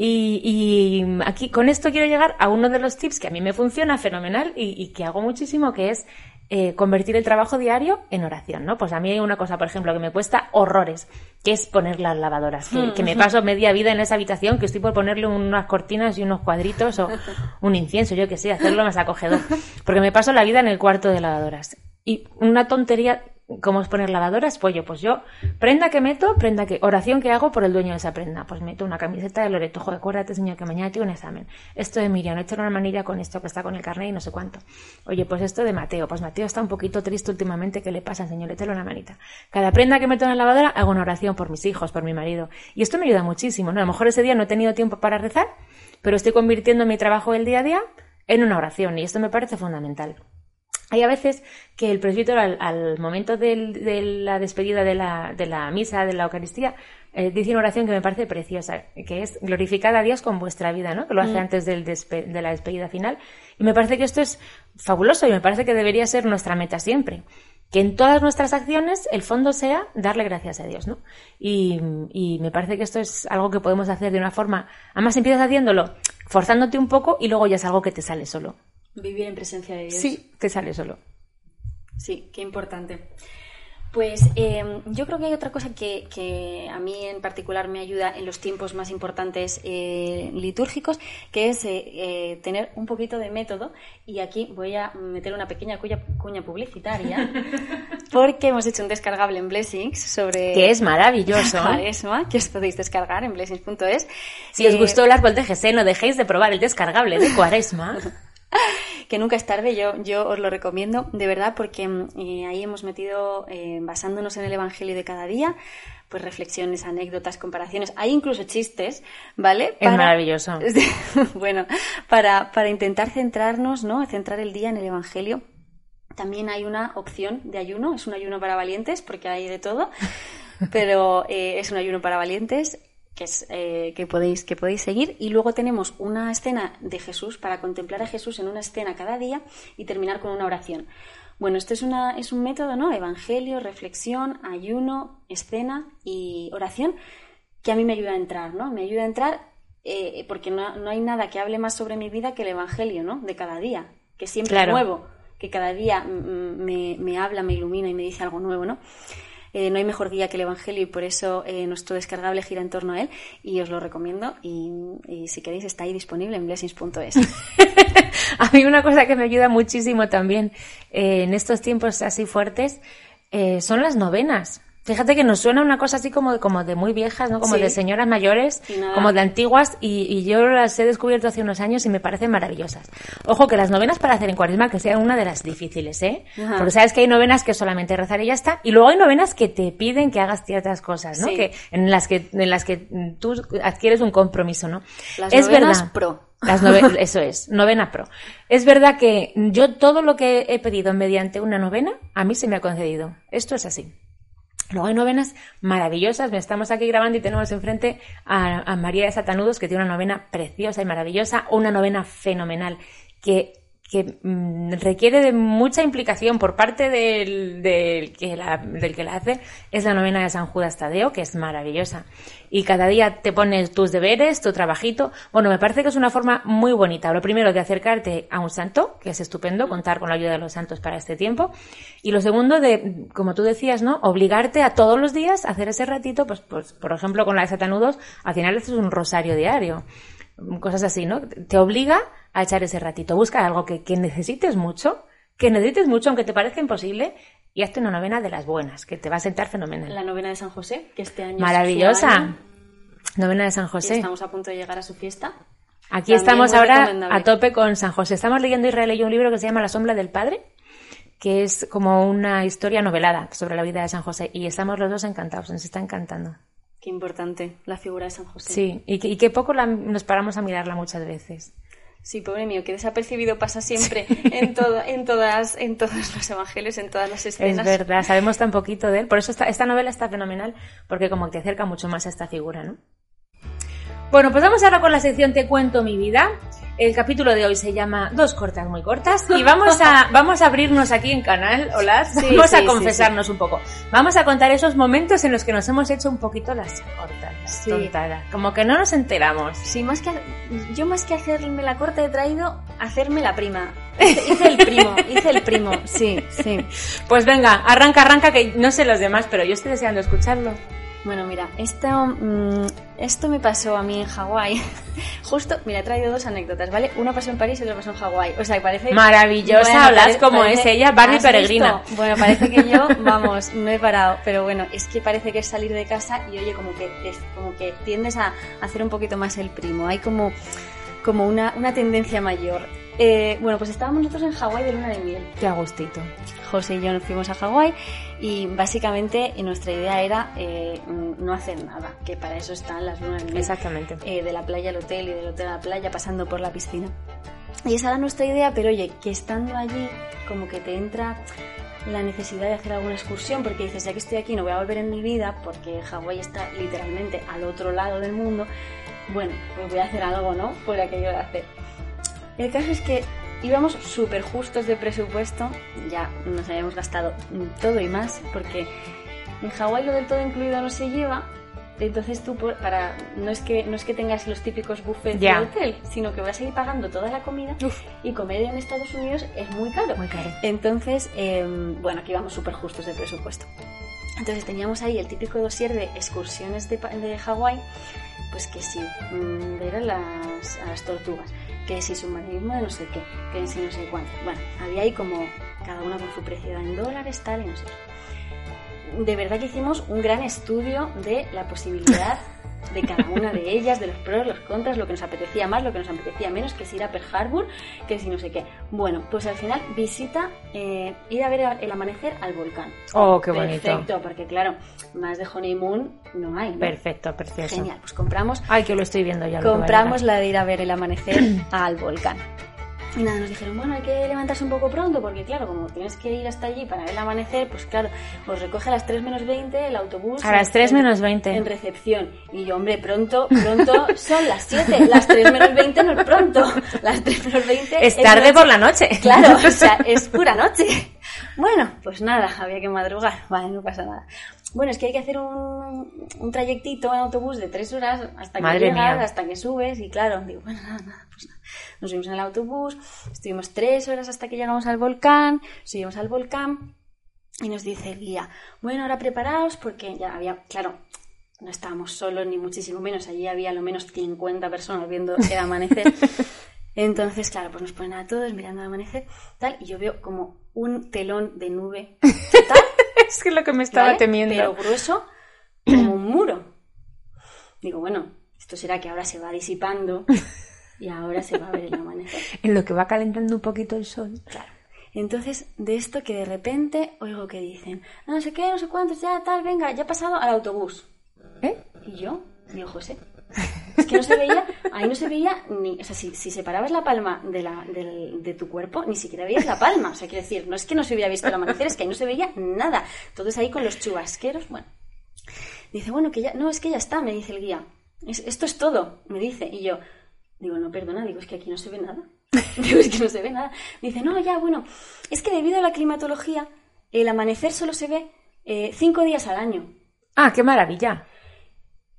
Speaker 1: Y, aquí con esto quiero llegar a uno de los tips que a mí me funciona fenomenal y, que hago muchísimo, que es eh, convertir el trabajo diario en oración, ¿no? Pues a mí hay una cosa, por ejemplo, que me cuesta horrores, que es poner las lavadoras, que, me paso media vida en esa habitación, que estoy por ponerle unas cortinas y unos cuadritos o un incienso, yo que sé, hacerlo más acogedor, porque me paso la vida en el cuarto de lavadoras. Y una tontería ¿Cómo es poner lavadoras? Pollo, pues yo, prenda que meto, prenda que, oración que hago por el dueño de esa prenda. Pues meto una camiseta de Loreto, joder, acuérdate señor que mañana tengo un examen. Esto de Miriam, hecho una manilla con esto que está con el carnet y no sé cuánto. Oye, pues esto de Mateo, pues Mateo está un poquito triste últimamente, ¿qué le pasa, señor? Échale una manita. Cada prenda que meto en la lavadora hago una oración por mis hijos, por mi marido. Y esto me ayuda muchísimo, ¿no? A lo mejor ese día no he tenido tiempo para rezar, pero estoy convirtiendo mi trabajo del día a día en una oración y esto me parece fundamental. Hay a veces que el presbítero al, momento de la despedida de la, de la, misa, de la Eucaristía, eh, dice una oración que me parece preciosa, que es glorificad a Dios con vuestra vida, ¿no? Que lo hace mm. antes del de la despedida final. Y me parece que esto es fabuloso y me parece que debería ser nuestra meta siempre. Que en todas nuestras acciones el fondo sea darle gracias a Dios, ¿no? Y, y me parece que esto es algo que podemos hacer de una forma, además empiezas haciéndolo forzándote un poco y luego ya es algo que te sale solo.
Speaker 2: Vivir en presencia de Dios.
Speaker 1: Sí, te sale solo.
Speaker 2: Sí, qué importante. Pues em, yo creo que hay otra cosa que, a mí en particular me ayuda en los tiempos más importantes eh, litúrgicos, que es eh, eh, tener un poquito de método. Y aquí voy a meter una pequeña cuña, cuña publicitaria, porque hemos hecho un descargable en Blessings sobre...
Speaker 1: Que es maravilloso.
Speaker 2: Cuaresma, que os podéis descargar en blessings.es.
Speaker 1: Si os gustó el árbol de GC, no dejéis de probar el descargable de Cuaresma.
Speaker 2: que nunca es tarde, yo, yo os lo recomiendo, de verdad, porque mm, eh, ahí hemos metido, eh, basándonos en el Evangelio de cada día, pues reflexiones, anécdotas, comparaciones, hay incluso chistes, ¿vale?
Speaker 1: es maravilloso.
Speaker 2: bueno, para, para intentar centrarnos, ¿no? Centrar el día en el Evangelio. También hay una opción de ayuno, es un ayuno para valientes, porque hay de todo, pero eh, es un ayuno para valientes que, es, eh, que, podéis, que podéis seguir. Y luego tenemos una escena de Jesús para contemplar a Jesús en una escena cada día y terminar con una oración. Bueno, esto es, una, es un método, ¿no? Evangelio, reflexión, ayuno, escena y oración que a mí me ayuda a entrar, ¿no? Me ayuda a entrar eh, porque no, no, hay nada que hable más sobre mi vida que el Evangelio, ¿no? De cada día, que siempre es nuevo, que cada día me, me habla, me ilumina y me dice algo nuevo, ¿no? Eh, no hay mejor guía que el Evangelio y por eso eh, nuestro descargable gira en torno a él y os lo recomiendo y, si queréis está ahí disponible en blessings.es.
Speaker 1: a mí una cosa que me ayuda muchísimo también eh, en estos tiempos así fuertes son las novenas. Fíjate que nos suena una cosa así como, como de muy viejas, ¿no? Como de señoras mayores, como de antiguas, y, yo las he descubierto hace unos años y me parecen maravillosas. Ojo, que las novenas para hacer en cuaresma que sean una de las difíciles, ¿eh? Porque sabes que hay novenas que solamente rezar y ya está, y luego hay novenas que te piden que hagas ciertas cosas, ¿no? Que, en las que, en las que tú adquieres un compromiso, ¿no?
Speaker 2: Las es novenas verdad. pro.
Speaker 1: Las eso es, novena pro. Es verdad que yo todo lo que he pedido mediante una novena, a mí se me ha concedido. Esto es así. Luego hay novenas maravillosas. Estamos aquí grabando y tenemos enfrente a, María de Satanudos, que tiene una novena preciosa y maravillosa, una novena fenomenal, que que mm, requiere de mucha implicación por parte del, del, que la, del que la hace, es la novena de San Judas Tadeo, que es maravillosa. Y cada día te pones tus deberes, tu trabajito. Bueno, me parece que es una forma muy bonita. Lo primero, de acercarte a un santo, que es estupendo, contar con la ayuda de los santos para este tiempo. Y lo segundo, de, como tú decías, ¿no? Obligarte a todos los días a hacer ese ratito, pues, pues por ejemplo, con la de Satanudos, al final es un rosario diario cosas así, ¿no? Te obliga a echar ese ratito. Busca algo que, necesites mucho, que necesites mucho aunque te parezca imposible, y hazte una novena de las buenas, que te va a sentar fenomenal.
Speaker 2: La novena de San José, que este año
Speaker 1: Maravillosa. Novena de San José.
Speaker 2: estamos a punto de llegar a su fiesta.
Speaker 1: Aquí estamos ahora a tope con San José. Estamos leyendo Israel y un libro que se llama La sombra del Padre, que es como una historia novelada sobre la vida de San José. Y estamos los dos encantados, nos está encantando.
Speaker 2: Qué importante la figura de San José.
Speaker 1: Sí, y que, poco la, nos paramos a mirarla muchas veces.
Speaker 2: Sí, pobre mío, que desapercibido pasa siempre en, todo, en, todas, en todos los evangelios, en todas las escenas.
Speaker 1: Es verdad, sabemos tan poquito de él. Por eso esta, esta novela está fenomenal, porque como que te acerca mucho más a esta figura, ¿no? Bueno, pues vamos ahora con la sección Te cuento mi vida. El capítulo de hoy se llama Dos cortas muy cortas y vamos a, vamos a abrirnos aquí en canal, hola, vamos a confesarnos un poco. Vamos a contar esos momentos en los que nos hemos hecho un poquito las cortas, tontadas, como que no nos enteramos.
Speaker 2: Sí, más que yo más que hacerme la corta he traído hacerme la prima. Hice el primo, hice el primo, sí, sí.
Speaker 1: Pues venga, arranca, arranca, que no sé los demás, pero yo estoy deseando escucharlo.
Speaker 2: Bueno, mira, esto, mm, esto me pasó a mí en Hawái. Justo, mira, he traído dos anécdotas, ¿vale? Una pasó en París y otra pasó en Hawái. O sea, parece...
Speaker 1: Maravillosa, hablas como es ella, Barbie Peregrina.
Speaker 2: Bueno, parece que yo, vamos, no he parado. Pero bueno, es que parece que es salir de casa y oye, como que, como que tiendes a hacer un poquito más el primo. Hay como, como una, una tendencia mayor. Eh, bueno, pues estábamos nosotros en Hawái de luna de miel.
Speaker 1: Qué agustito.
Speaker 2: José y yo nos fuimos a Hawái y básicamente nuestra idea era eh, no hacer nada, que para eso están las lunas de miel.
Speaker 1: Exactamente.
Speaker 2: Eh, de la playa al hotel y del hotel a la playa pasando por la piscina. Y esa era nuestra idea, pero oye, que estando allí como que te entra la necesidad de hacer alguna excursión porque dices, ya que estoy aquí no voy a volver en mi vida porque Hawái está literalmente al otro lado del mundo, bueno, pues voy a hacer algo, ¿no? Por aquello de hacer. El caso es que íbamos súper justos de presupuesto, ya nos habíamos gastado todo y más, porque en Hawái lo del todo incluido no se lleva, entonces tú para no es que no es que tengas los típicos buffets de hotel, sino que vas a ir pagando toda la comida. Y comer en Estados Unidos es muy caro.
Speaker 1: Muy caro.
Speaker 2: Entonces, em, bueno, aquí vamos súper justos de presupuesto. Entonces teníamos ahí el típico dossier de excursiones de, de Hawái, pues que sí, mm, ver a las, a las tortugas, que si submarinismo de no sé qué, que si no sé cuánto. Bueno, había ahí como cada una con su precio en dólares, tal y no sé De verdad que hicimos un gran estudio de la posibilidad de cada una de ellas, de los pros, los contras, lo que nos apetecía más, lo que nos apetecía menos, que si ir a Pearl Harbor, que si no sé qué. Bueno, pues al final visita, eh, ir a ver el amanecer al volcán.
Speaker 1: Oh, qué bonito.
Speaker 2: Perfecto, porque claro, más de honeymoon no hay.
Speaker 1: Perfecto, perfecto.
Speaker 2: Genial, pues compramos.
Speaker 1: Ay, que lo estoy viendo ya.
Speaker 2: Compramos la de ir a ver el amanecer al volcán. Y nada, nos dijeron, bueno, hay que levantarse un poco pronto porque, claro, como tienes que ir hasta allí para ver el amanecer, pues claro, os recoge a las 3 menos 20 el autobús.
Speaker 1: A las 3 menos 20.
Speaker 2: En recepción. Y yo, hombre, pronto, pronto son las 7. Las 3 menos 20 no es pronto. Las 3 menos 20
Speaker 1: es tarde por la noche.
Speaker 2: Claro, o sea, es pura noche. Bueno, pues nada, había que madrugar. Vale, no pasa nada. Bueno, es que hay que hacer un, un trayectito en autobús de 3 horas hasta que llegas, hasta que subes. Y claro, digo, bueno, nada, nada, pues nada. Nos subimos en el autobús, estuvimos tres horas hasta que llegamos al volcán, subimos al volcán y nos dice el guía, bueno, ahora preparaos porque ya había, claro, no estábamos solos ni muchísimo menos, allí había lo menos 50 personas viendo el amanecer. Entonces, claro, pues nos ponen a todos mirando el amanecer, tal, y yo veo como un telón de nube, tal.
Speaker 1: es que es lo que me estaba temiendo.
Speaker 2: Pero grueso, como un muro. Digo, bueno, esto será que ahora se va disipando y ahora se va a ver el amanecer.
Speaker 1: en lo que va calentando un poquito el sol.
Speaker 2: Claro. Entonces, de esto que de repente oigo que dicen, no sé qué, no sé cuántos, ya tal, venga, ya ha pasado al autobús. ¿Eh? Y yo, digo, José, es que no se veía, ahí no se veía ni, o sea, si, si separabas la palma de, la, de, tu cuerpo, ni siquiera veías la palma. O sea, quiero decir, no es que no se hubiera visto el amanecer, es que ahí no se veía nada. Entonces ahí con los chubasqueros, bueno. Dice, bueno, que ya, no, es que ya está, me dice el guía. esto es todo, me dice. Y yo, Digo, no, perdona, digo, es que aquí no se ve nada. digo, es que no se ve nada. Dice, no, ya, bueno, es que debido a la climatología, el amanecer solo se ve eh, cinco días al año.
Speaker 1: Ah, qué maravilla.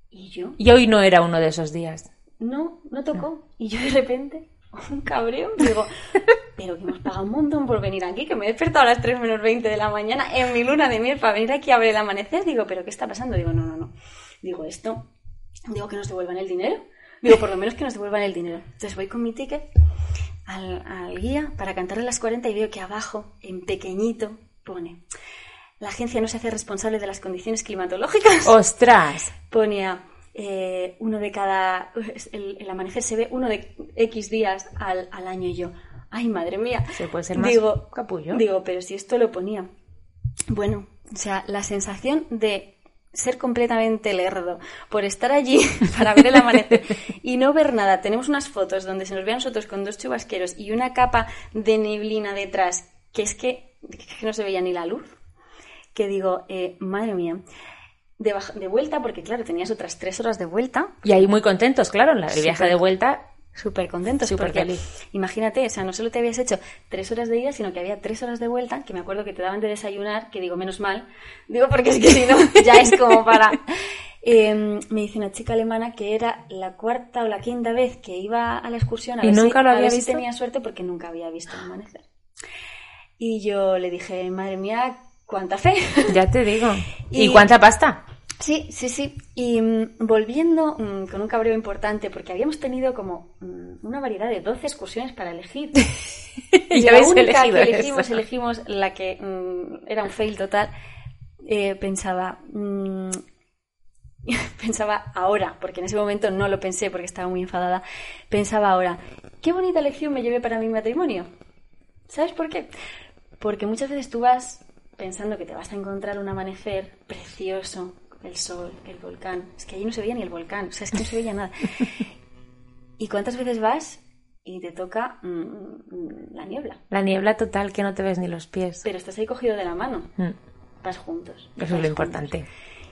Speaker 2: ¿Y yo?
Speaker 1: Y hoy no era uno de esos días.
Speaker 2: No, no tocó. Y yo de repente, un cabreo, digo, pero que hemos pagado un montón por venir aquí, que me he despertado a las 3 menos 20 de la mañana en mi luna de miel para venir aquí a ver el amanecer. Digo, pero ¿qué está pasando? Digo, no, no, no. Digo, esto, digo que nos devuelvan el dinero. Digo, por lo menos que nos devuelvan el dinero. Entonces voy con mi ticket al, guía para cantarle las 40 y veo que abajo, en pequeñito, pone la agencia no se hace responsable de las condiciones climatológicas.
Speaker 1: ¡Ostras!
Speaker 2: Ponía eh, uno de cada. El, amanecer se ve uno de X días al, al, año y yo. ¡Ay, madre mía!
Speaker 1: Se puede ser más
Speaker 2: digo,
Speaker 1: capullo.
Speaker 2: Digo, pero si esto lo ponía. Bueno, o sea, la sensación de ser completamente lerdo, por estar allí para ver el amanecer y no ver nada. Tenemos unas fotos donde se nos ve a nosotros con dos chubasqueros y una capa de neblina detrás, que es que, no se veía ni la luz. Que digo, eh, madre mía. De, de, vuelta, porque claro, tenías otras tres horas de vuelta.
Speaker 1: Y ahí muy contentos, claro, en el viaje de vuelta
Speaker 2: súper contento, súper feliz. Imagínate, o sea, no solo te habías hecho tres horas de ida, sino que había tres horas de vuelta, que me acuerdo que te daban de desayunar, que digo, menos mal, digo, porque es que si no, ya es como para... Em, me dice una chica alemana que era la cuarta o la quinta vez que iba a la excursión a,
Speaker 1: ¿Y
Speaker 2: ver,
Speaker 1: nunca
Speaker 2: si,
Speaker 1: lo había
Speaker 2: a ver
Speaker 1: visto?
Speaker 2: tenía suerte porque nunca había visto el amanecer. Y yo le dije, madre mía, cuánta fe.
Speaker 1: Ya te digo. ¿Y, ¿Y cuánta pasta?
Speaker 2: Sí, sí, sí. Y mm, volviendo mm, con un cabreo importante, porque habíamos tenido como mm, una variedad de 12 excursiones para elegir. y la única que elegimos, eso. elegimos la que era un fail total. Eh, pensaba, pensaba ahora, porque en ese momento no lo pensé porque estaba muy enfadada, pensaba ahora, qué bonita lección me llevé para mi matrimonio. ¿Sabes por qué? Porque muchas veces tú vas pensando que te vas a encontrar un amanecer precioso, el sol, el volcán. Es que allí no se veía ni el volcán, o sea, es que no se veía nada. ¿Y cuántas veces vas y te toca mmm, la niebla?
Speaker 1: La niebla total, que no te ves ni los pies.
Speaker 2: Pero estás ahí cogido de la mano. Mm. Vas juntos.
Speaker 1: Eso es lo importante.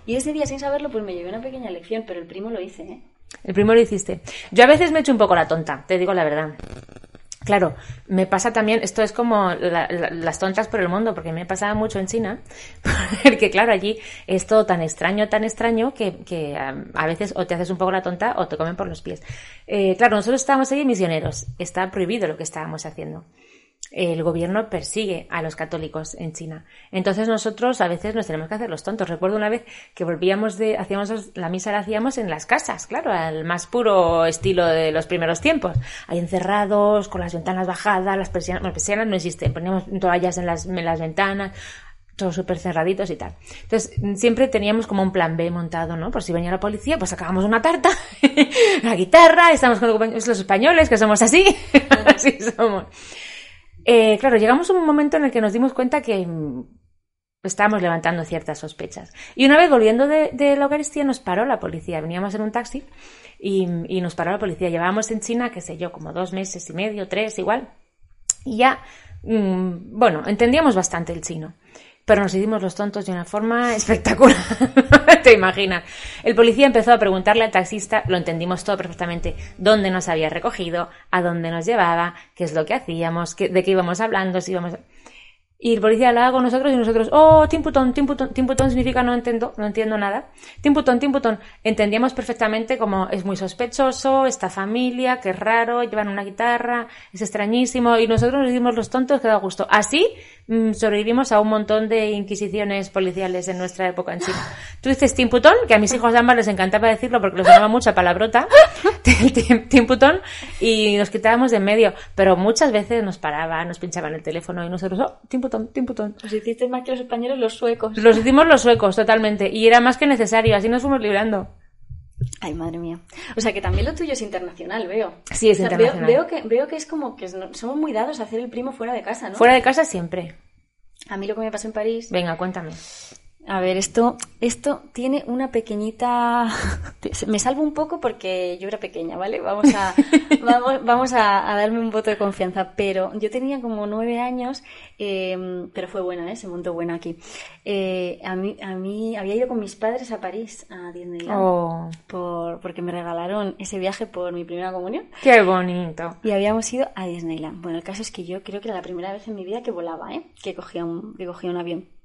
Speaker 2: Y ese día, sin saberlo, pues me llevé una pequeña lección, pero el primo lo hice, ¿eh?
Speaker 1: El primo lo hiciste. Yo a veces me echo un poco la tonta, te digo la verdad. Claro, me pasa también, esto es como la, la, las tontas por el mundo, porque me pasaba mucho en China, porque claro, allí es todo tan extraño, tan extraño, que, que a veces o te haces un poco la tonta o te comen por los pies. Eh, claro, nosotros estábamos allí misioneros, está prohibido lo que estábamos haciendo. El gobierno persigue a los católicos en China. Entonces nosotros a veces nos tenemos que hacer los tontos. Recuerdo una vez que volvíamos de, hacíamos la misa la hacíamos en las casas, claro, al más puro estilo de los primeros tiempos. Ahí encerrados, con las ventanas bajadas, las persianas, bueno, persianas no existen, poníamos toallas en las, en las ventanas, todos súper cerraditos y tal. Entonces, siempre teníamos como un plan B montado, ¿no? Por si venía la policía, pues sacábamos una tarta, la guitarra, estamos con los españoles, que somos así, así somos. Eh, claro, llegamos a un momento en el que nos dimos cuenta que estábamos levantando ciertas sospechas. Y una vez volviendo de, la Eucaristía nos paró la policía. Veníamos en un taxi y, nos paró la policía. Llevábamos en China, qué sé yo, como dos meses y medio, tres, igual. Y ya, mmm, bueno, entendíamos bastante el chino. Pero nos hicimos los tontos de una forma espectacular. Te imaginas. El policía empezó a preguntarle al taxista, lo entendimos todo perfectamente, dónde nos había recogido, a dónde nos llevaba, qué es lo que hacíamos, de qué íbamos hablando, si íbamos... Y el policía hablaba con nosotros y nosotros, oh, timputón, timputón, timputón significa no entiendo, no entiendo nada. Timputón, timputón. Entendíamos perfectamente como es muy sospechoso, esta familia, es raro, llevan una guitarra, es extrañísimo, y nosotros nos dimos los tontos que da gusto. Así mmm, sobrevivimos a un montón de inquisiciones policiales en nuestra época en China. Tú dices timputón, que a mis hijos ambas les encantaba decirlo porque les sonaba mucha palabrota, timputón, y nos quitábamos de en medio, pero muchas veces nos paraban, nos pinchaban el teléfono y nosotros, oh, timputón
Speaker 2: Os hiciste más que los españoles los suecos.
Speaker 1: Los hicimos los suecos, totalmente. Y era más que necesario, así nos fuimos librando.
Speaker 2: Ay, madre mía. O sea, que también lo tuyo es internacional, veo.
Speaker 1: Sí, es
Speaker 2: o sea,
Speaker 1: internacional.
Speaker 2: Veo, veo, que, veo que es como que somos muy dados a hacer el primo fuera de casa, ¿no?
Speaker 1: Fuera de casa siempre.
Speaker 2: A mí lo que me pasó en París...
Speaker 1: Venga, cuéntame.
Speaker 2: A ver, esto, esto tiene una pequeñita. Me salvo un poco porque yo era pequeña, ¿vale? Vamos a, vamos, vamos a, a, darme un voto de confianza. Pero yo tenía como nueve años, eh, pero fue buena, ¿eh? Se montó buena aquí. Eh, a mí, a mí había ido con mis padres a París a Disneyland
Speaker 1: oh.
Speaker 2: por, porque me regalaron ese viaje por mi primera comunión.
Speaker 1: Qué bonito.
Speaker 2: Y habíamos ido a Disneyland. Bueno, el caso es que yo creo que era la primera vez en mi vida que volaba, ¿eh? Que cogía un, que cogía un avión.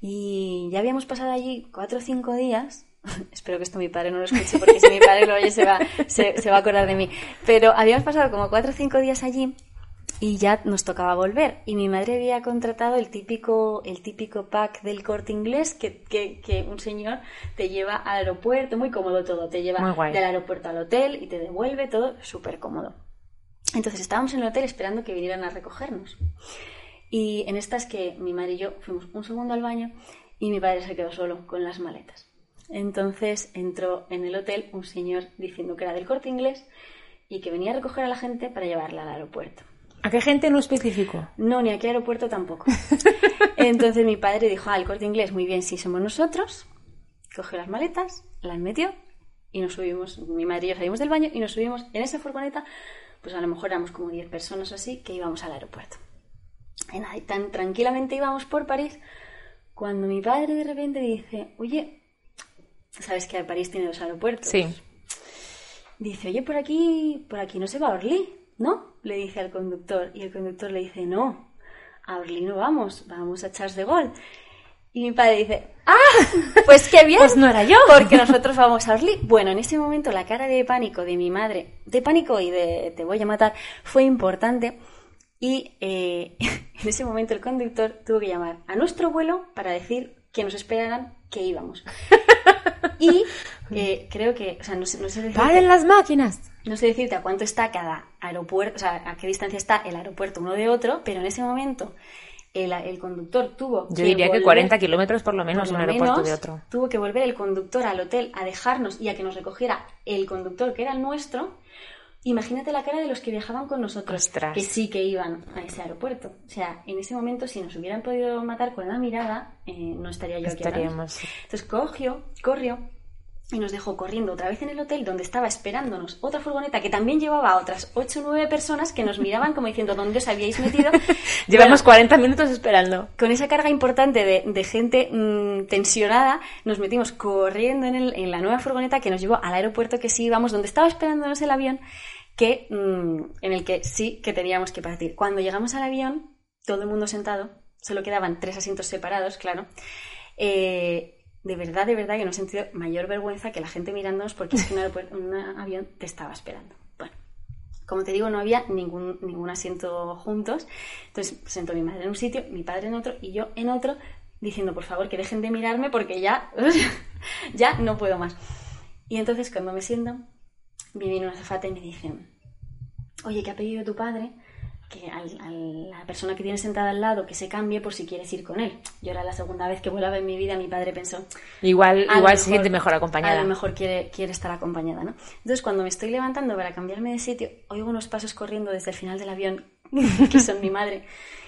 Speaker 2: Y ya habíamos pasado allí cuatro o cinco días. Espero que esto mi padre no lo escuche porque si mi padre lo oye se va, se, se va a acordar de mí. Pero habíamos pasado como cuatro o cinco días allí y ya nos tocaba volver. Y mi madre había contratado el típico, el típico pack del corte inglés que, que, que un señor te lleva al aeropuerto, muy cómodo todo, te lleva del aeropuerto al hotel y te devuelve todo súper cómodo. Entonces estábamos en el hotel esperando que vinieran a recogernos. Y en estas que mi madre y yo fuimos un segundo al baño y mi padre se quedó solo con las maletas. Entonces entró en el hotel un señor diciendo que era del corte inglés y que venía a recoger a la gente para llevarla al aeropuerto.
Speaker 1: ¿A qué gente no especificó?
Speaker 2: No, ni a qué aeropuerto tampoco. Entonces mi padre dijo, ah, el corte inglés, muy bien, sí somos nosotros. cogió las maletas, las metió y nos subimos, mi madre y yo salimos del baño y nos subimos en esa furgoneta, pues a lo mejor éramos como 10 personas o así que íbamos al aeropuerto. Y tan tranquilamente íbamos por París cuando mi padre de repente dice, oye, ¿sabes que París tiene dos aeropuertos?
Speaker 1: Sí.
Speaker 2: Dice, oye, por aquí, por aquí no se va a Orly, ¿no? Le dice al conductor. Y el conductor le dice, no, a Orly no vamos, vamos a Charles de Gaulle. Y mi padre dice, ¡ah! Pues qué bien.
Speaker 1: pues no era yo.
Speaker 2: Porque nosotros vamos a Orly. Bueno, en ese momento la cara de pánico de mi madre, de pánico y de te voy a matar, fue importante. Y eh, en ese momento el conductor tuvo que llamar a nuestro vuelo para decir que nos esperaran que íbamos. y eh, creo que, o sea, no sé, no sé
Speaker 1: ¡Paren las máquinas!
Speaker 2: No sé decirte a cuánto está cada aeropuerto, o sea, a qué distancia está el aeropuerto uno de otro, pero en ese momento el, conductor tuvo
Speaker 1: Yo diría que 40 kilómetros por lo menos un aeropuerto de otro.
Speaker 2: Tuvo que volver el conductor al hotel a dejarnos y a que nos recogiera el conductor que era el nuestro. Imagínate la cara de los que viajaban con nosotros, que sí que iban a ese aeropuerto. O sea, en ese momento, si nos hubieran podido matar con la mirada, eh, no estaría yo aquí.
Speaker 1: Estaríamos.
Speaker 2: Entonces cogió, corrió y nos dejó corriendo otra vez en el hotel donde estaba esperándonos otra furgoneta que también llevaba a otras 8 o 9 personas que nos miraban como diciendo ¿dónde os habíais metido?
Speaker 1: Llevamos 40 minutos esperando.
Speaker 2: Con esa carga importante de, gente mm, tensionada nos metimos corriendo en, la nueva furgoneta que nos llevó al aeropuerto que sí íbamos, donde estaba esperándonos el avión que, mm, en el que sí que teníamos que partir. Cuando llegamos al avión, todo el mundo sentado, solo quedaban tres asientos separados, claro. Eh, de verdad, de verdad que no he sentido mayor vergüenza que la gente mirándonos porque es que un, avión te estaba esperando. Bueno, como te digo, no había ningún, ningún asiento juntos. Entonces sentó mi madre en un sitio, mi padre en otro y yo en otro, diciendo, por favor, que dejen de mirarme porque ya, ya no puedo más. Y entonces cuando me siento, me viene una zafata y me dice, oye, ¿qué ha pedido tu padre? que a la persona que tiene sentada al lado que se cambie por si quieres ir con él. Yo era la segunda vez que volaba en mi vida, mi padre pensó...
Speaker 1: Igual, igual se siente mejor acompañada.
Speaker 2: A lo mejor quiere, quiere estar acompañada, ¿no? Entonces cuando me estoy levantando para cambiarme de sitio, oigo unos pasos corriendo desde el final del avión, que son mi madre,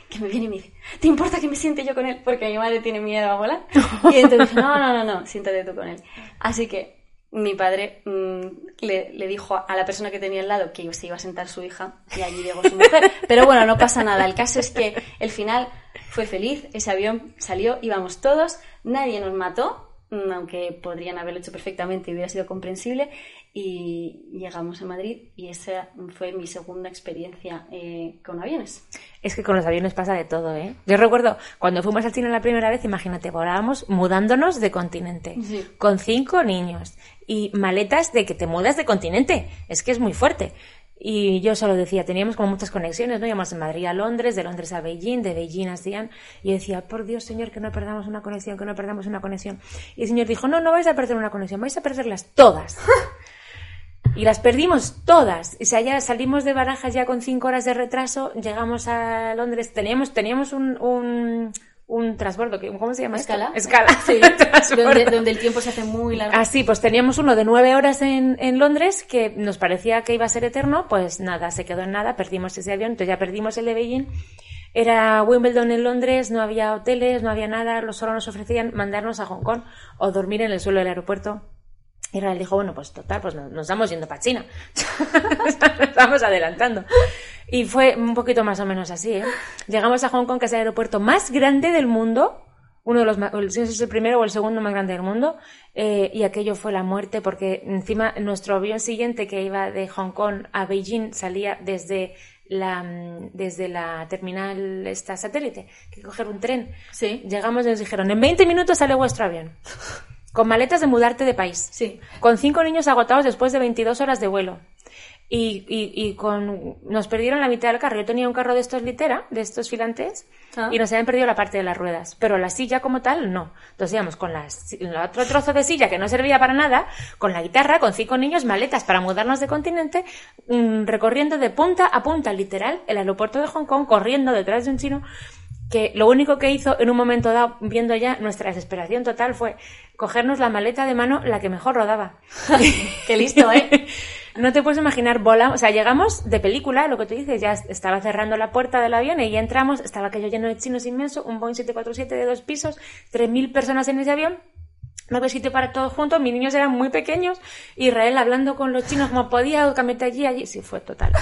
Speaker 2: que me viene y me dice, ¿te importa que me siente yo con él? Porque mi madre tiene miedo a volar. Y entonces, no, no, no, no, siéntate tú con él. Así que mi padre mm, le, dijo a la persona que tenía al lado que se iba a sentar su hija y allí llegó su mujer. Pero bueno, no pasa nada. El caso es que el final fue feliz, ese avión salió, íbamos todos, nadie nos mató, mm, aunque podrían haberlo hecho perfectamente y hubiera sido comprensible, y llegamos a Madrid y esa fue mi segunda experiencia eh, con aviones.
Speaker 1: Es que con los aviones pasa de todo, ¿eh? Yo recuerdo cuando fuimos al cine la primera vez, imagínate, volábamos mudándonos de continente, con cinco niños y maletas de que te mudas de continente. Es que es muy fuerte. Y yo solo decía, teníamos como muchas conexiones, ¿no? Íbamos de Madrid a Londres, de Londres a Beijing, de Beijing a Xi'an, y decía, por Dios, Señor, que no perdamos una conexión, que no perdamos una conexión. Y el Señor dijo, no, no vais a perder una conexión, vais a perderlas todas. y las perdimos todas. O sea, ya salimos de Barajas ya con cinco horas de retraso, llegamos a Londres, teníamos, teníamos un, un un transbordo, ¿cómo se llama?
Speaker 2: Escala.
Speaker 1: Escala,
Speaker 2: sí. donde, el tiempo se hace muy largo.
Speaker 1: Ah, sí, pues teníamos uno de nueve horas en, en, Londres que nos parecía que iba a ser eterno, pues nada, se quedó en nada, perdimos ese avión, entonces ya perdimos el de Beijing. Era Wimbledon en Londres, no había hoteles, no había nada, solo nos ofrecían mandarnos a Hong Kong o dormir en el suelo del aeropuerto. Y Real dijo, bueno, pues total, pues nos, nos estamos yendo para China. estamos adelantando. Y fue un poquito más o menos así, ¿eh? Llegamos a Hong Kong, que es el aeropuerto más grande del mundo, uno de los sé si es el primero o el segundo más grande del mundo, eh, y aquello fue la muerte, porque encima nuestro avión siguiente que iba de Hong Kong a Beijing salía desde la, desde la terminal esta satélite, que coger un tren.
Speaker 2: Sí.
Speaker 1: Llegamos y nos dijeron, en 20 minutos sale vuestro avión. Con maletas de mudarte de país.
Speaker 2: Sí.
Speaker 1: Con cinco niños agotados después de 22 horas de vuelo. Y, y, y, con nos perdieron la mitad del carro. Yo tenía un carro de estos litera, de estos filantes, ah. y nos habían perdido la parte de las ruedas. Pero la silla como tal, no. Entonces íbamos con la, el otro trozo de silla que no servía para nada, con la guitarra, con cinco niños, maletas para mudarnos de continente, mm, recorriendo de punta a punta, literal, el aeropuerto de Hong Kong, corriendo detrás de un chino, que lo único que hizo en un momento dado, viendo ya nuestra desesperación total, fue cogernos la maleta de mano, la que mejor rodaba.
Speaker 2: Qué listo, ¿eh?
Speaker 1: No te puedes imaginar, volamos, o sea, llegamos de película, lo que tú dices, ya estaba cerrando la puerta del avión y ya entramos, estaba aquello lleno de chinos inmenso, un Boeing 747 de dos pisos, 3.000 personas en ese avión, no había sitio para todos juntos, mis niños eran muy pequeños, Israel hablando con los chinos como podía, cambiarte allí, allí, sí, fue total.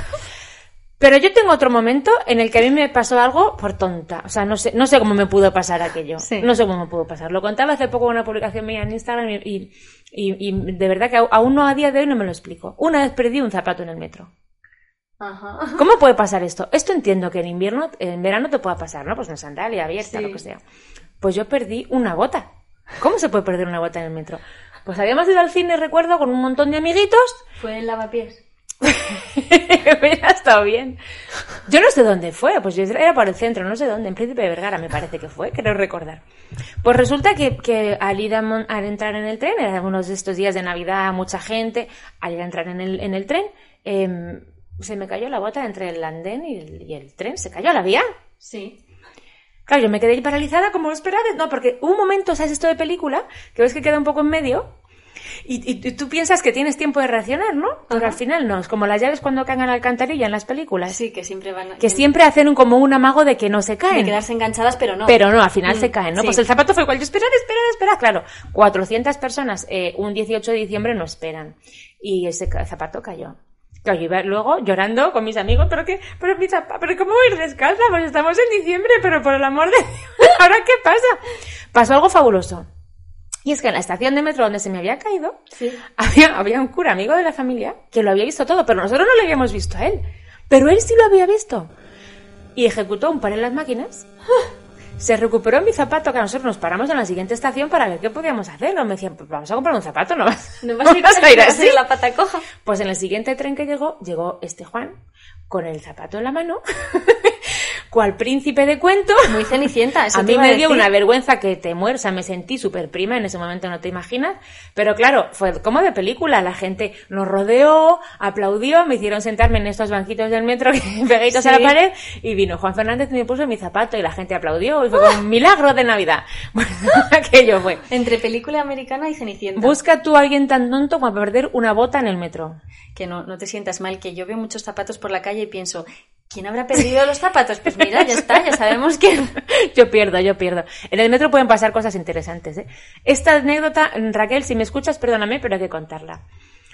Speaker 1: Pero yo tengo otro momento en el que a mí me pasó algo por tonta. O sea, no sé, no sé cómo me pudo pasar aquello. No sé cómo me pudo pasar. Lo contaba hace poco en una publicación mía en Instagram y, y, de verdad que aún no a día de hoy no me lo explico. Una vez perdí un zapato en el metro. Ajá. ¿Cómo puede pasar esto? Esto entiendo que en invierno, en verano te pueda pasar, ¿no? Pues una sandalia abierta, lo que sea. Pues yo perdí una bota. ¿Cómo se puede perder una bota en el metro? Pues habíamos ido al cine, recuerdo, con un montón de amiguitos.
Speaker 2: Fue el lavapiés.
Speaker 1: Hubiera estado bien. Yo no sé dónde fue, pues yo era por el centro, no sé dónde, en Príncipe de Vergara me parece que fue, creo recordar. Pues resulta que, al ir a, entrar en el tren, eran unos de estos días de Navidad, mucha gente, al ir a entrar en el, en el tren, em, se me cayó la bota entre el andén y el, y el tren, se cayó a la vía.
Speaker 2: Sí.
Speaker 1: Claro, yo me quedé paralizada como esperaba. No, porque un momento, ¿sabes esto de película? Que ves que queda un poco en medio. Y, tú piensas que tienes tiempo de reaccionar, ¿no? Pero al final no. Es como las llaves cuando caen a la alcantarilla en las películas.
Speaker 2: Sí, que siempre van...
Speaker 1: Que siempre hacen un, como un amago de que no se caen.
Speaker 2: De quedarse enganchadas, pero no.
Speaker 1: Pero no, al final se mm, caen, ¿no? Pues el zapato fue igual. Yo, esperar, esperar, esperar. Claro, 400 personas eh, un 18 de diciembre no esperan. Y ese zapato cayó. Claro, yo iba luego llorando con mis amigos, pero que, pero mi pero ¿cómo voy a ir descalza? Pues estamos en diciembre, pero por el amor de Dios, ¿ahora qué pasa? Pasó algo fabuloso. Y es que en la estación de metro donde se me había caído, había, había un cura amigo de la familia que lo había visto todo, pero nosotros no lo habíamos visto a él. Pero él sí lo había visto. Y ejecutó un par en las máquinas se recuperó mi zapato, que nosotros nos paramos en la siguiente estación para ver qué podíamos hacer. Me decían, pues vamos a comprar un zapato, no vas,
Speaker 2: ¿No vas, a, ir, a ir así. la pata coja.
Speaker 1: Pues en el siguiente tren que llegó, llegó este Juan con el zapato en la mano cual príncipe de cuento.
Speaker 2: Muy cenicienta,
Speaker 1: A mí me dio una vergüenza que te mueres, o sea, me sentí súper prima en ese momento, no te imaginas. Pero claro, fue como de película, la gente nos rodeó, aplaudió, me hicieron sentarme en estos banquitos del metro pegaditos a la pared y vino Juan Fernández y me puso mi zapato y la gente aplaudió y fue como un milagro de Navidad. Bueno, aquello fue.
Speaker 2: Entre película americana y cenicienta.
Speaker 1: Busca tú a alguien tan tonto como perder una bota en el metro.
Speaker 2: Que no, no te sientas mal, que yo veo muchos zapatos por la calle y pienso, ¿Quién habrá perdido los zapatos? Pues mira, ya está, ya sabemos quién.
Speaker 1: yo pierdo, yo pierdo. En el metro pueden pasar cosas interesantes. ¿eh? Esta anécdota, Raquel, si me escuchas, perdóname, pero hay que contarla.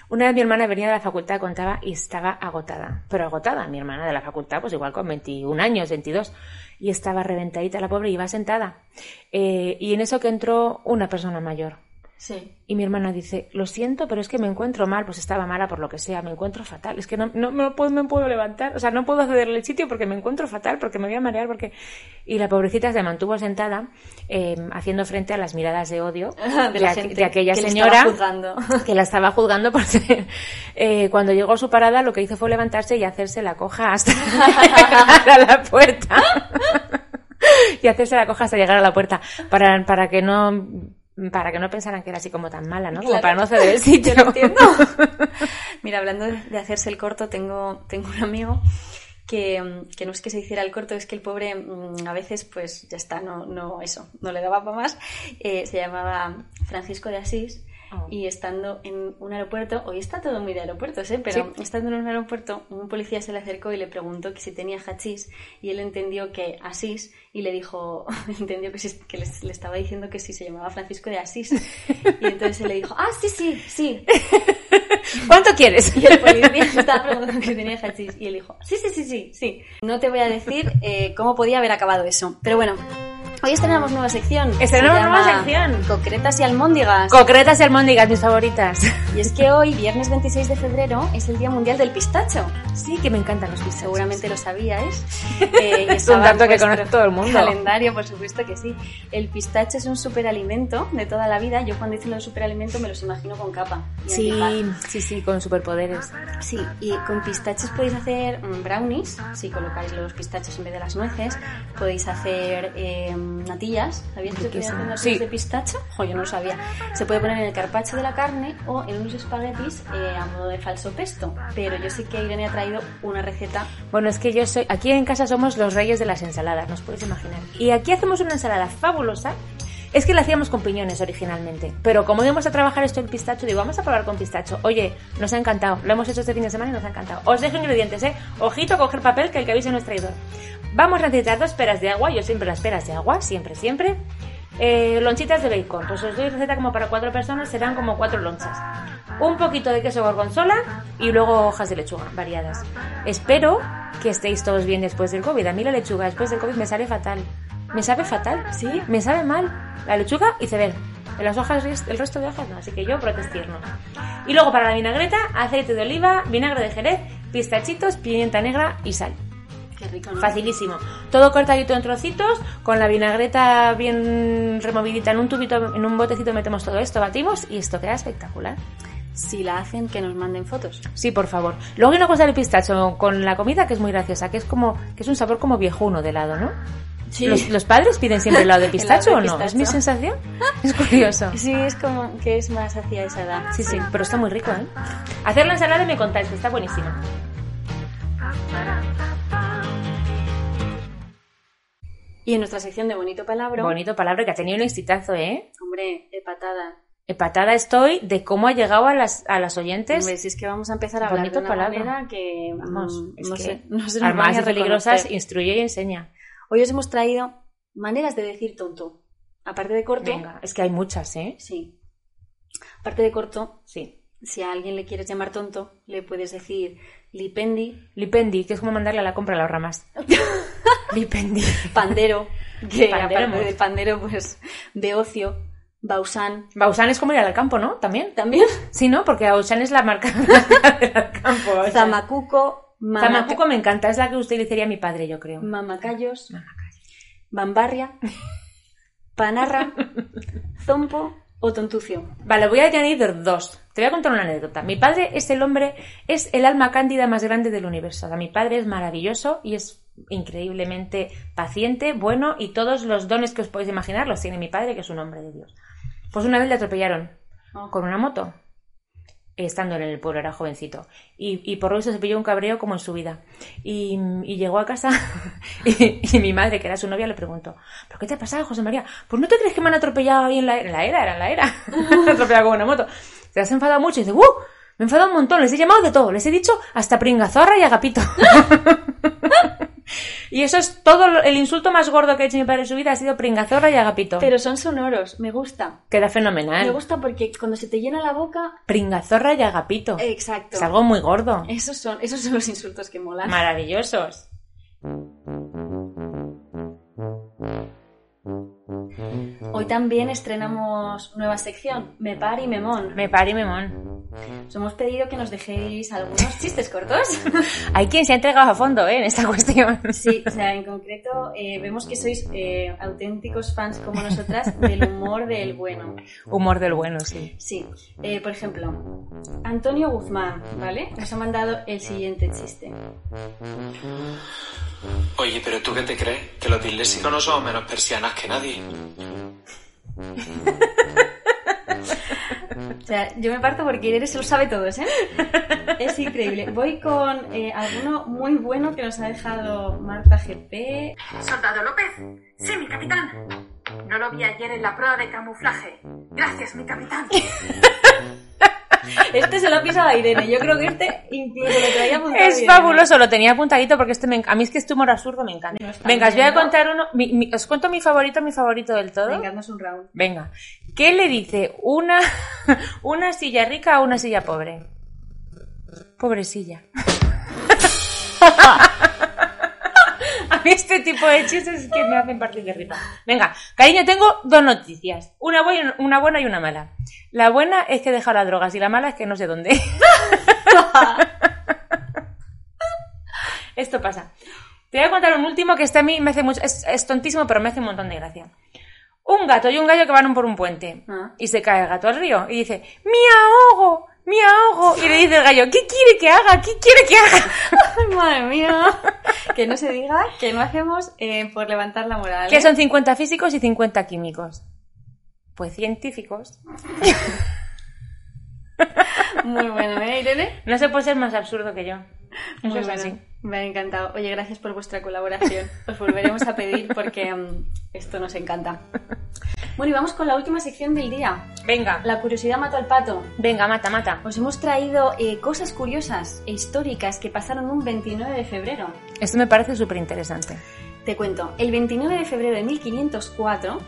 Speaker 1: Una vez mi hermana venía de la facultad, contaba, y estaba agotada. Pero agotada, mi hermana de la facultad, pues igual con 21 años, 22. Y estaba reventadita la pobre, iba sentada. Eh, y en eso que entró una persona mayor.
Speaker 2: Sí.
Speaker 1: Y mi hermana dice, lo siento, pero es que me encuentro mal, pues estaba mala por lo que sea, me encuentro fatal, es que no, no, me, puedo, me puedo levantar, o sea, no puedo accederle el sitio porque me encuentro fatal, porque me voy a marear, porque... Y la pobrecita se mantuvo sentada, eh, haciendo frente a las miradas de odio
Speaker 2: de, la gente
Speaker 1: de aquella señora
Speaker 2: que
Speaker 1: la estaba juzgando por ser... Eh, cuando llegó a su parada, lo que hizo fue levantarse y hacerse la coja hasta llegar a la puerta. y hacerse la coja hasta llegar a la puerta, para, para que no para que no pensaran que era así como tan mala, ¿no? Como para no ceder el sitio.
Speaker 2: entiendo. Mira, hablando de hacerse el corto, tengo, tengo un amigo que, que, no es que se hiciera el corto, es que el pobre mm, a veces, pues ya está, no, no eso, no le daba para más. Eh, se llamaba Francisco de Asís Oh. Y estando en un aeropuerto, hoy está todo muy de aeropuertos, ¿eh? pero estando en un aeropuerto, un policía se le acercó y le preguntó que si tenía hachís y él entendió que Asís y le dijo, entendió que, que le, estaba diciendo que si se llamaba Francisco de Asís. Y entonces él le dijo, ah, sí, sí, sí.
Speaker 1: ¿Cuánto quieres?
Speaker 2: Y el policía estaba preguntando que tenía hachís y él dijo, sí, sí, sí, sí, sí. No te voy a decir eh, cómo podía haber acabado eso, pero bueno. Hoy estrenamos nueva sección.
Speaker 1: Estrenamos nueva sección.
Speaker 2: Concretas y almóndigas.
Speaker 1: Concretas y almóndigas, mis favoritas.
Speaker 2: Y es que hoy, viernes 26 de febrero, es el Día Mundial del Pistacho.
Speaker 1: Sí, que me encantan los pistachos.
Speaker 2: Seguramente lo sabíais.
Speaker 1: Eh, es un dato que conoce todo el mundo.
Speaker 2: Calendario, por supuesto que sí. El pistacho es un superalimento de toda la vida. Yo cuando dicen lo de superalimento me los imagino con capa.
Speaker 1: Sí, sí, sí, con superpoderes.
Speaker 2: Sí, y con pistachos podéis hacer mm, brownies, si colocáis los pistachos en vez de las nueces. Podéis hacer... Eh, natillas. ¿Sabías que se podían hacer natillas de pistacho? Jo, yo no lo sabía. Se puede poner en el carpaccio de la carne o en unos espaguetis eh, a modo de falso pesto. Pero yo sé que Irene ha traído una receta.
Speaker 1: Bueno, es que yo soy. Aquí en casa somos los reyes de las ensaladas, nos puedes imaginar. Y aquí hacemos una ensalada fabulosa es que la hacíamos con piñones originalmente, pero como íbamos a trabajar esto en pistacho, digo, vamos a probar con pistacho. Oye, nos ha encantado, lo hemos hecho este fin de semana y nos ha encantado. Os dejo ingredientes, ¿eh? Ojito, coger papel, que el que avise no es traidor. Vamos a necesitar dos peras de agua, yo siempre las peras de agua, siempre, siempre. Eh, lonchitas de bacon. Pues os doy receta como para cuatro personas, serán como cuatro lonchas. Un poquito de queso gorgonzola y luego hojas de lechuga variadas. Espero que estéis todos bien después del COVID. A mí la lechuga después del COVID me sale fatal. Me sabe fatal, sí, me sabe mal. La lechuga y cebel. En las hojas, el resto de hojas no, así que yo protestierno. Y luego para la vinagreta, aceite de oliva, vinagre de jerez, pistachitos, pimienta negra y sal.
Speaker 2: Qué rico, ¿no?
Speaker 1: Facilísimo. Todo cortadito en trocitos, con la vinagreta bien removidita en un tubito, en un botecito metemos todo esto, batimos y esto queda espectacular.
Speaker 2: Si la hacen, que nos manden fotos.
Speaker 1: Sí, por favor. Luego hay una cosa del pistacho con la comida que es muy graciosa, que es como, que es un sabor como viejuno de helado, ¿no?
Speaker 2: Sí.
Speaker 1: ¿Los, los padres piden siempre helado de pistacho
Speaker 2: Helado de
Speaker 1: o no? ¿Es
Speaker 2: pistacho.
Speaker 1: mi sensación? Es curioso.
Speaker 2: Sí, es como que es más hacia esa edad.
Speaker 1: Sí, sí, pero está muy rico, ¿eh? Hacer la ensalada y me contáis, que está buenísima.
Speaker 2: Y en nuestra sección de Bonito Palabra,
Speaker 1: Bonito palabra que ha tenido un exitazo, ¿eh?
Speaker 2: hombre, de patada.
Speaker 1: Empatada estoy de cómo ha llegado a las, a las oyentes.
Speaker 2: Hombre, si es que vamos a empezar a hablar
Speaker 1: Bonito
Speaker 2: de una
Speaker 1: palabra.
Speaker 2: manera que
Speaker 1: Vamos,
Speaker 2: mm,
Speaker 1: es
Speaker 2: no,
Speaker 1: que
Speaker 2: sé, no nos
Speaker 1: armas peligrosas, instruye y enseña.
Speaker 2: Hoy os hemos traído maneras de decir tonto. Aparte de corto,
Speaker 1: Venga, es que hay muchas, ¿eh?
Speaker 2: sí. Aparte de corto,
Speaker 1: Sí.
Speaker 2: si a alguien le quieres llamar tonto, le puedes decir lipendi,
Speaker 1: Lipendi, que es como mandarle a la compra a las ramas. Lipendi.
Speaker 2: pandero, que
Speaker 1: Pandero,
Speaker 2: aparte de pandero, pues de ocio, bausán,
Speaker 1: Bausan es como ir al campo, ¿no? También.
Speaker 2: también
Speaker 1: Sí, ¿no? Porque Bausan es la marca del campo.
Speaker 2: zamacuco,
Speaker 1: Zamacuco me encanta, es la que utilizaría mi padre, yo creo.
Speaker 2: mamacayos, bambarria, panarra, zompo o tontucio.
Speaker 1: Vale, voy a añadir dos. Te voy a contar una anécdota. Mi padre es el hombre, es el alma cándida más grande del universo. O sea, mi padre es maravilloso y es increíblemente paciente, bueno y todos los dones que os podéis imaginar los tiene mi padre, que es un hombre de Dios. Pues una vez le atropellaron
Speaker 2: Oh.
Speaker 1: con una moto, estando en el pueblo, era jovencito. Y, y por eso se pilló un cabreo como en su vida. Y, y llegó a casa y, y mi madre, que era su novia, le preguntó, ¿pero qué te ha pasado, José María? Pues no te crees que me han atropellado ahí en la, en la era, era en la era. Atropellado con una moto. Te has enfadado mucho y dice, ¡uh! Me he enfadado un montón, les he llamado de todo, les he dicho hasta pringazorra y agapito. y eso es todo el insulto más gordo que ha hecho mi padre en su vida, ha sido pringazorra y agapito.
Speaker 2: Pero son sonoros, me gusta.
Speaker 1: Queda fenomenal.
Speaker 2: Me gusta porque cuando se te llena la boca...
Speaker 1: Pringazorra y agapito.
Speaker 2: Exacto.
Speaker 1: Es algo muy gordo.
Speaker 2: Esos son, esos son los insultos que molan.
Speaker 1: Maravillosos.
Speaker 2: Hoy también estrenamos nueva sección, Me Par y Memón.
Speaker 1: Me pari memón.
Speaker 2: Os hemos pedido que nos dejéis algunos chistes cortos.
Speaker 1: Hay quien se ha entregado a fondo ¿eh? en esta cuestión.
Speaker 2: Sí, o sea, en concreto eh, vemos que sois eh, auténticos fans como nosotras del humor del bueno.
Speaker 1: Humor del bueno, sí.
Speaker 2: Sí, por ejemplo, Antonio Guzmán, ¿vale? Nos ha mandado el siguiente chiste.
Speaker 3: Oye, pero ¿tú qué te crees? Que los disléxicos no somos menos persianas que nadie.
Speaker 2: O sea, yo me parto porque Irene se lo sabe todos, ¿eh? Es increíble. Voy con eh, alguno muy bueno que nos ha dejado Marta GP.
Speaker 4: Soldado López. Sí, mi capitán. No lo vi ayer en la prueba de camuflaje. Gracias, mi capitán.
Speaker 2: Este se lo ha pisado a Irene. Yo creo que este incluso lo traía apuntado
Speaker 1: Es fabuloso, lo tenía apuntadito porque este me enc- a mí es que este humor absurdo me encanta.
Speaker 2: No
Speaker 1: Venga, os voy a contar uno. mi- mi- os cuento mi favorito, mi favorito del todo.
Speaker 2: Venga, un round.
Speaker 1: Venga. ¿Qué le dice una, una silla rica a una silla pobre? Pobrecilla. A mí este tipo de chistes es que me hacen partir de risa. Venga, cariño, tengo dos noticias. Una buena, una buena y una mala. La buena es que he dejado las drogas y la mala es que no sé dónde. Esto pasa. Te voy a contar un último que este a mí me hace mucho... Es, es tontísimo, pero me hace un montón de gracia. Un gato y un gallo que van por un puente.
Speaker 2: Ah.
Speaker 1: Y se cae el gato al río y dice, ¡Me ahogo! ¡Me ahogo! Y le dice el gallo, ¿qué quiere que haga? ¿Qué quiere que haga?
Speaker 2: Madre mía. Que no se diga que no hacemos eh, por levantar la moral.
Speaker 1: Que
Speaker 2: ¿eh?
Speaker 1: son 50 físicos y 50 químicos. Pues científicos.
Speaker 2: Muy bueno, ¿eh, Irene?
Speaker 1: No se puede ser más absurdo que yo. Eso
Speaker 2: Muy
Speaker 1: es
Speaker 2: bueno.
Speaker 1: así.
Speaker 2: Me ha encantado. Oye, gracias por vuestra colaboración. Os volveremos a pedir porque mm, esto nos encanta. Bueno, y vamos con la última sección del día.
Speaker 1: Venga,
Speaker 2: La curiosidad mató al pato.
Speaker 1: venga, mata, mata.
Speaker 2: Os hemos traído eh, cosas curiosas e históricas que pasaron un 29 de febrero.
Speaker 1: Esto me parece súper interesante.
Speaker 2: Te cuento, el 29 de febrero de 1504,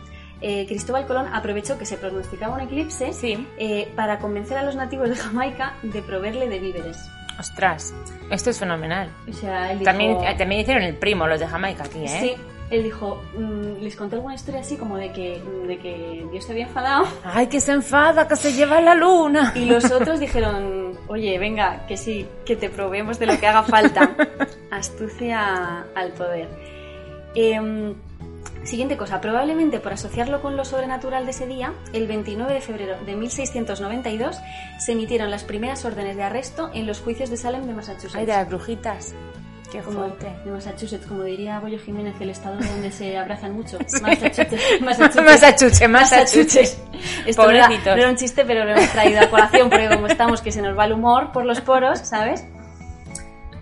Speaker 2: eh, Cristóbal Colón aprovechó que se pronosticaba un eclipse eh, para convencer a los nativos de Jamaica de proveerle de víveres.
Speaker 1: Ostras, esto es fenomenal.
Speaker 2: O sea, él dijo-
Speaker 1: También, eh, también hicieron el primo los de Jamaica aquí, ¿eh?
Speaker 2: Sí, él dijo, mm, les conté alguna historia así como de que, de que Dios se había enfadado
Speaker 1: ¡Ay, que se enfada, que se lleva la luna!
Speaker 2: y los otros dijeron, oye, venga, que sí, que te probemos de lo que haga falta. Astucia al poder. Em, siguiente cosa, probablemente por asociarlo con lo sobrenatural de ese día, el 29 de febrero de 1692 se emitieron las primeras órdenes de arresto en los juicios de Salem de Massachusetts.
Speaker 1: ¡Ay, de las brujitas! ¡Qué
Speaker 2: como
Speaker 1: fuerte!
Speaker 2: de Massachusetts, como diría Goyo Jiménez, el estado donde se abrazan mucho. Massachusetts. Massachusetts.
Speaker 1: Massachusetts, Massachusetts.
Speaker 2: Esto era, no era un chiste, pero lo hemos traído a colación porque como estamos que se nos va el humor por los poros, ¿sabes?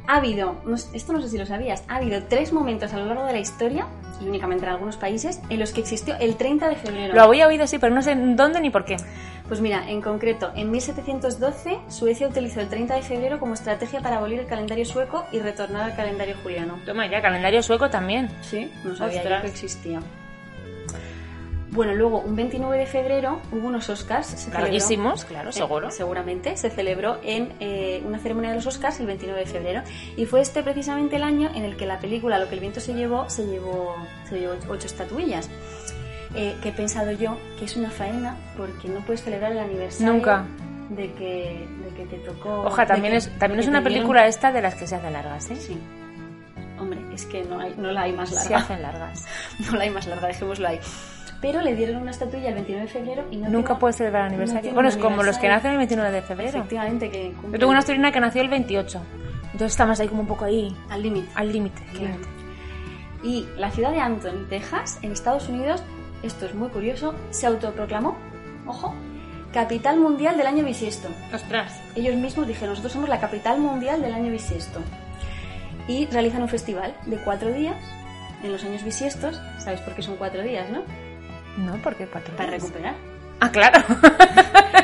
Speaker 2: Ha habido, esto no sé si lo sabías, ha habido tres momentos a lo largo de la historia, y únicamente en algunos países, en los que existió el 30 de febrero.
Speaker 1: Lo había oído, sí, pero no sé dónde ni por qué.
Speaker 2: Pues mira, en concreto, en 1712 Suecia utilizó el 30 de febrero como estrategia para abolir el calendario sueco y retornar al calendario juliano.
Speaker 1: Toma ya, calendario sueco también.
Speaker 2: Sí, no sabía yo que existía. Bueno, luego, un 29 de febrero hubo unos Oscars. Se celebró-
Speaker 1: claro,
Speaker 2: Eh,
Speaker 1: seguro.
Speaker 2: seguramente. Se celebró en eh, una ceremonia de los Oscars el 29 de febrero. Y fue este precisamente el año en el que la película Lo que el viento se llevó se llevó, se llevó ocho estatuillas. Eh, que he pensado yo que es una faena porque no puedes celebrar el aniversario
Speaker 1: Nunca.
Speaker 2: de que, de que te tocó.
Speaker 1: Oja, también
Speaker 2: que-
Speaker 1: es, también es una película esta de las que se hacen largas, ¿eh?
Speaker 2: Sí. Hombre, es que no, hay, no la hay más larga.
Speaker 1: Se hacen largas.
Speaker 2: No la hay más larga, dejémoslo ahí. Pero le dieron una estatuilla el 29 de febrero y no
Speaker 1: Nunca
Speaker 2: tiene-
Speaker 1: puedes celebrar aniversario. bueno, es como los que nacen el 29 de febrero.
Speaker 2: Efectivamente, que
Speaker 1: Yo
Speaker 2: cumple
Speaker 1: tengo una sobrina que nació el 28. Entonces estamos ahí como un poco ahí,
Speaker 2: al límite.
Speaker 1: al límite.
Speaker 2: Claro. Y la ciudad de Anthony, Texas, en Estados Unidos, esto es muy curioso, se autoproclamó, ojo, capital mundial del año bisiesto.
Speaker 1: Ostras.
Speaker 2: Ellos mismos dijeron, nosotros somos la capital mundial del año bisiesto. Y realizan un festival de cuatro días en los años bisiestos. ¿Sabes por qué son cuatro días, no?
Speaker 1: No, porque cuatro
Speaker 2: Para
Speaker 1: días.
Speaker 2: recuperar.
Speaker 1: Ah, claro.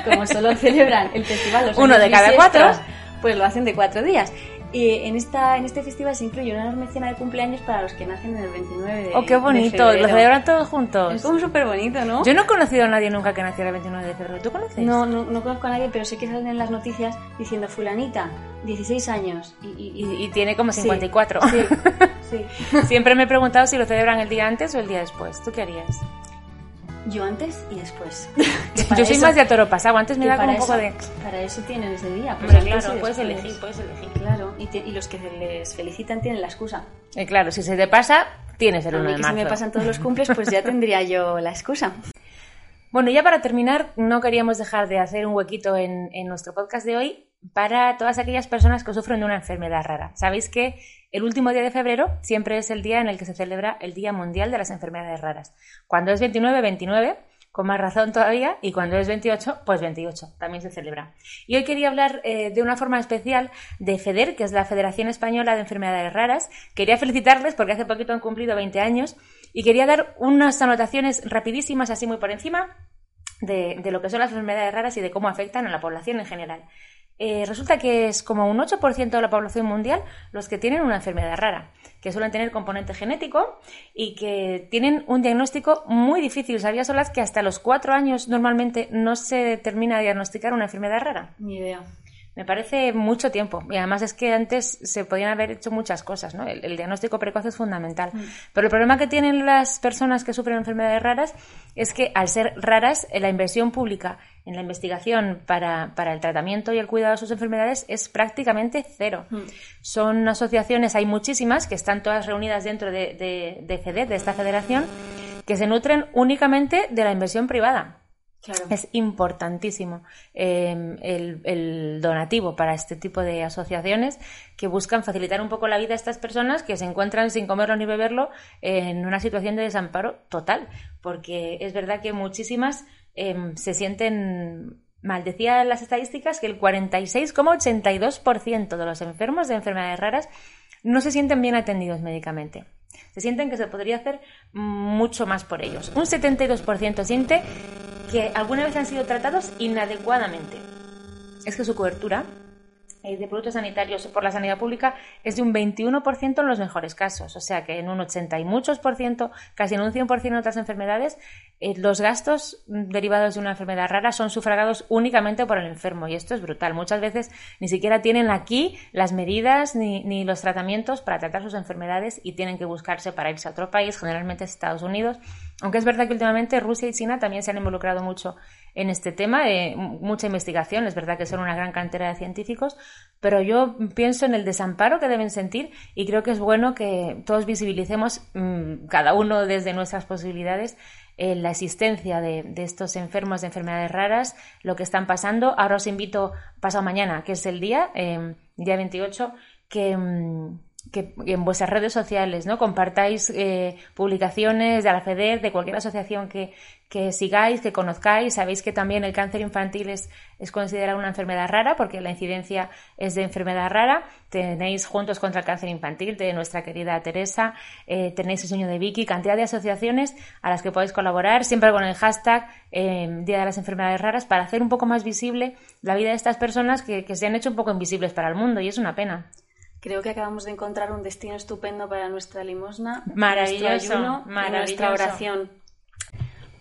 Speaker 2: como solo celebran el festival los
Speaker 1: Uno
Speaker 2: años
Speaker 1: de cada
Speaker 2: bisiestos,
Speaker 1: cuatro.
Speaker 2: pues lo hacen de cuatro días. Y en, esta, en este festival se incluye una enorme cena de cumpleaños para los que nacen en el 29 de
Speaker 1: oh, qué bonito. Lo celebran todos juntos.
Speaker 2: Es como súper bonito, ¿no?
Speaker 1: Yo no he conocido a nadie nunca que naciera el 29 de febrero. ¿Tú conoces?
Speaker 2: No, no, no conozco a nadie, pero sé que salen en las noticias diciendo fulanita, 16 años. Y, y- y-
Speaker 1: Y, y tiene como
Speaker 2: Sí.
Speaker 1: 54.
Speaker 2: Sí, sí.
Speaker 1: Siempre me he preguntado si lo celebran el día antes o el día después. ¿Tú qué harías?
Speaker 2: Yo antes y después.
Speaker 1: Yo soy más de a toro pasado. Antes me da como un poco
Speaker 2: eso-
Speaker 1: de...
Speaker 2: Para eso tienen ese día. pues
Speaker 1: claro, puedes elegir, puedes elegir.
Speaker 2: Claro, y, te- y los que se les felicitan tienen la excusa.
Speaker 1: Eh, claro, si se te pasa, tienes el
Speaker 2: A
Speaker 1: 1
Speaker 2: mí
Speaker 1: de
Speaker 2: que
Speaker 1: marzo.
Speaker 2: me pasan todos los cumples, pues ya tendría yo la excusa.
Speaker 1: Bueno, ya para terminar, no queríamos dejar de hacer un huequito en, en nuestro podcast de hoy para todas aquellas personas que sufren de una enfermedad rara. Sabéis que el último día de febrero siempre es el día en el que se celebra el Día Mundial de las Enfermedades Raras. Cuando es 29, 29, con más razón todavía, y cuando es 28, pues 28, también se celebra. Y hoy quería hablar eh, de una forma especial de FEDER, que es la Federación Española de Enfermedades Raras. Quería felicitarles porque hace poquito han cumplido 20 años y quería dar unas anotaciones rapidísimas, así muy por encima, de, de lo que son las enfermedades raras y de cómo afectan a la población en general. Eh, resulta que es como un 8% de la población mundial los que tienen una enfermedad rara, que suelen tener componente genético y que tienen un diagnóstico muy difícil. ¿Sabías, Solas, que hasta los 4 años normalmente no se termina de diagnosticar una enfermedad rara?
Speaker 2: Ni idea.
Speaker 1: Me parece mucho tiempo. Y además es que antes se podían haber hecho muchas cosas, ¿no? El, el diagnóstico precoz es fundamental. Pero el problema que tienen las personas que sufren enfermedades raras es que al ser raras, la inversión pública en la investigación para, para el tratamiento y el cuidado de sus enfermedades es prácticamente cero. Son asociaciones, hay muchísimas, que están todas reunidas dentro de, de, de FEDER, de esta federación, que se nutren únicamente de la inversión privada.
Speaker 2: Claro.
Speaker 1: Es importantísimo eh, el, el donativo para este tipo de asociaciones que buscan facilitar un poco la vida a estas personas que se encuentran sin comerlo ni beberlo en una situación de desamparo total. Porque es verdad que muchísimas eh, se sienten mal. Decía las estadísticas que el 46,82% de los enfermos de enfermedades raras no se sienten bien atendidos médicamente. Se sienten que se podría hacer mucho más por ellos. Un 72% siente que alguna vez han sido tratados inadecuadamente. Es que su cobertura de productos sanitarios por la sanidad pública es de un 21% en los mejores casos, o sea que en un 80 y muchos por ciento, casi en un 100% en otras enfermedades, eh, los gastos derivados de una enfermedad rara son sufragados únicamente por el enfermo y esto es brutal. Muchas veces ni siquiera tienen aquí las medidas ni, ni los tratamientos para tratar sus enfermedades y tienen que buscarse para irse a otro país, generalmente Estados Unidos. Aunque es verdad que últimamente Rusia y China también se han involucrado mucho en este tema, de mucha investigación, es verdad que son una gran cantera de científicos, pero yo pienso en el desamparo que deben sentir y creo que es bueno que todos visibilicemos, mm, cada uno desde nuestras posibilidades, eh, la existencia de, estos enfermos de enfermedades raras, lo que están pasando. Ahora os invito, pasado mañana, que es el día, eh, día 28, que mm, que en vuestras redes sociales no compartáis eh, publicaciones de la FEDER, de cualquier asociación que, que, sigáis, que conozcáis. Sabéis que también el cáncer infantil es, es considerado una enfermedad rara porque la incidencia es de enfermedad rara. Tenéis Juntos contra el Cáncer Infantil de nuestra querida Teresa, eh, tenéis el sueño de Vicky, cantidad de asociaciones a las que podéis colaborar, siempre con el hashtag eh, Día de las Enfermedades Raras, para hacer un poco más visible la vida de estas personas que, que se han hecho un poco invisibles para el mundo y es una pena.
Speaker 2: Creo que acabamos de encontrar un destino estupendo para nuestra limosna,
Speaker 1: maravilloso,
Speaker 2: ayuno, nuestra oración.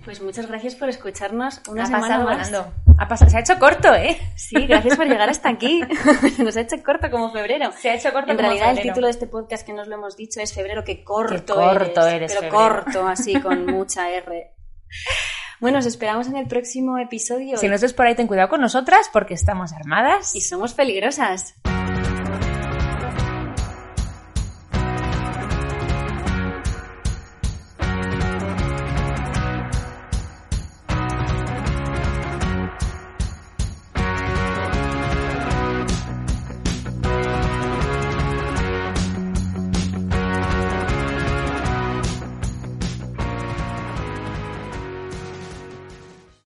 Speaker 2: Pues muchas gracias por escucharnos una
Speaker 1: ha
Speaker 2: semana
Speaker 1: más. Ha pasado, se ha hecho corto, ¿eh?
Speaker 2: Sí, gracias por llegar hasta aquí. Nos ha hecho corto como febrero.
Speaker 1: Se ha hecho corto
Speaker 2: en realidad, el título de este podcast que nos lo hemos dicho es Febrero, que corto, corto eres, Pero corto, así, con mucha R. Bueno, os esperamos en el próximo episodio.
Speaker 1: Si no estés por ahí, ten cuidado con nosotras porque estamos armadas.
Speaker 2: Y somos peligrosas.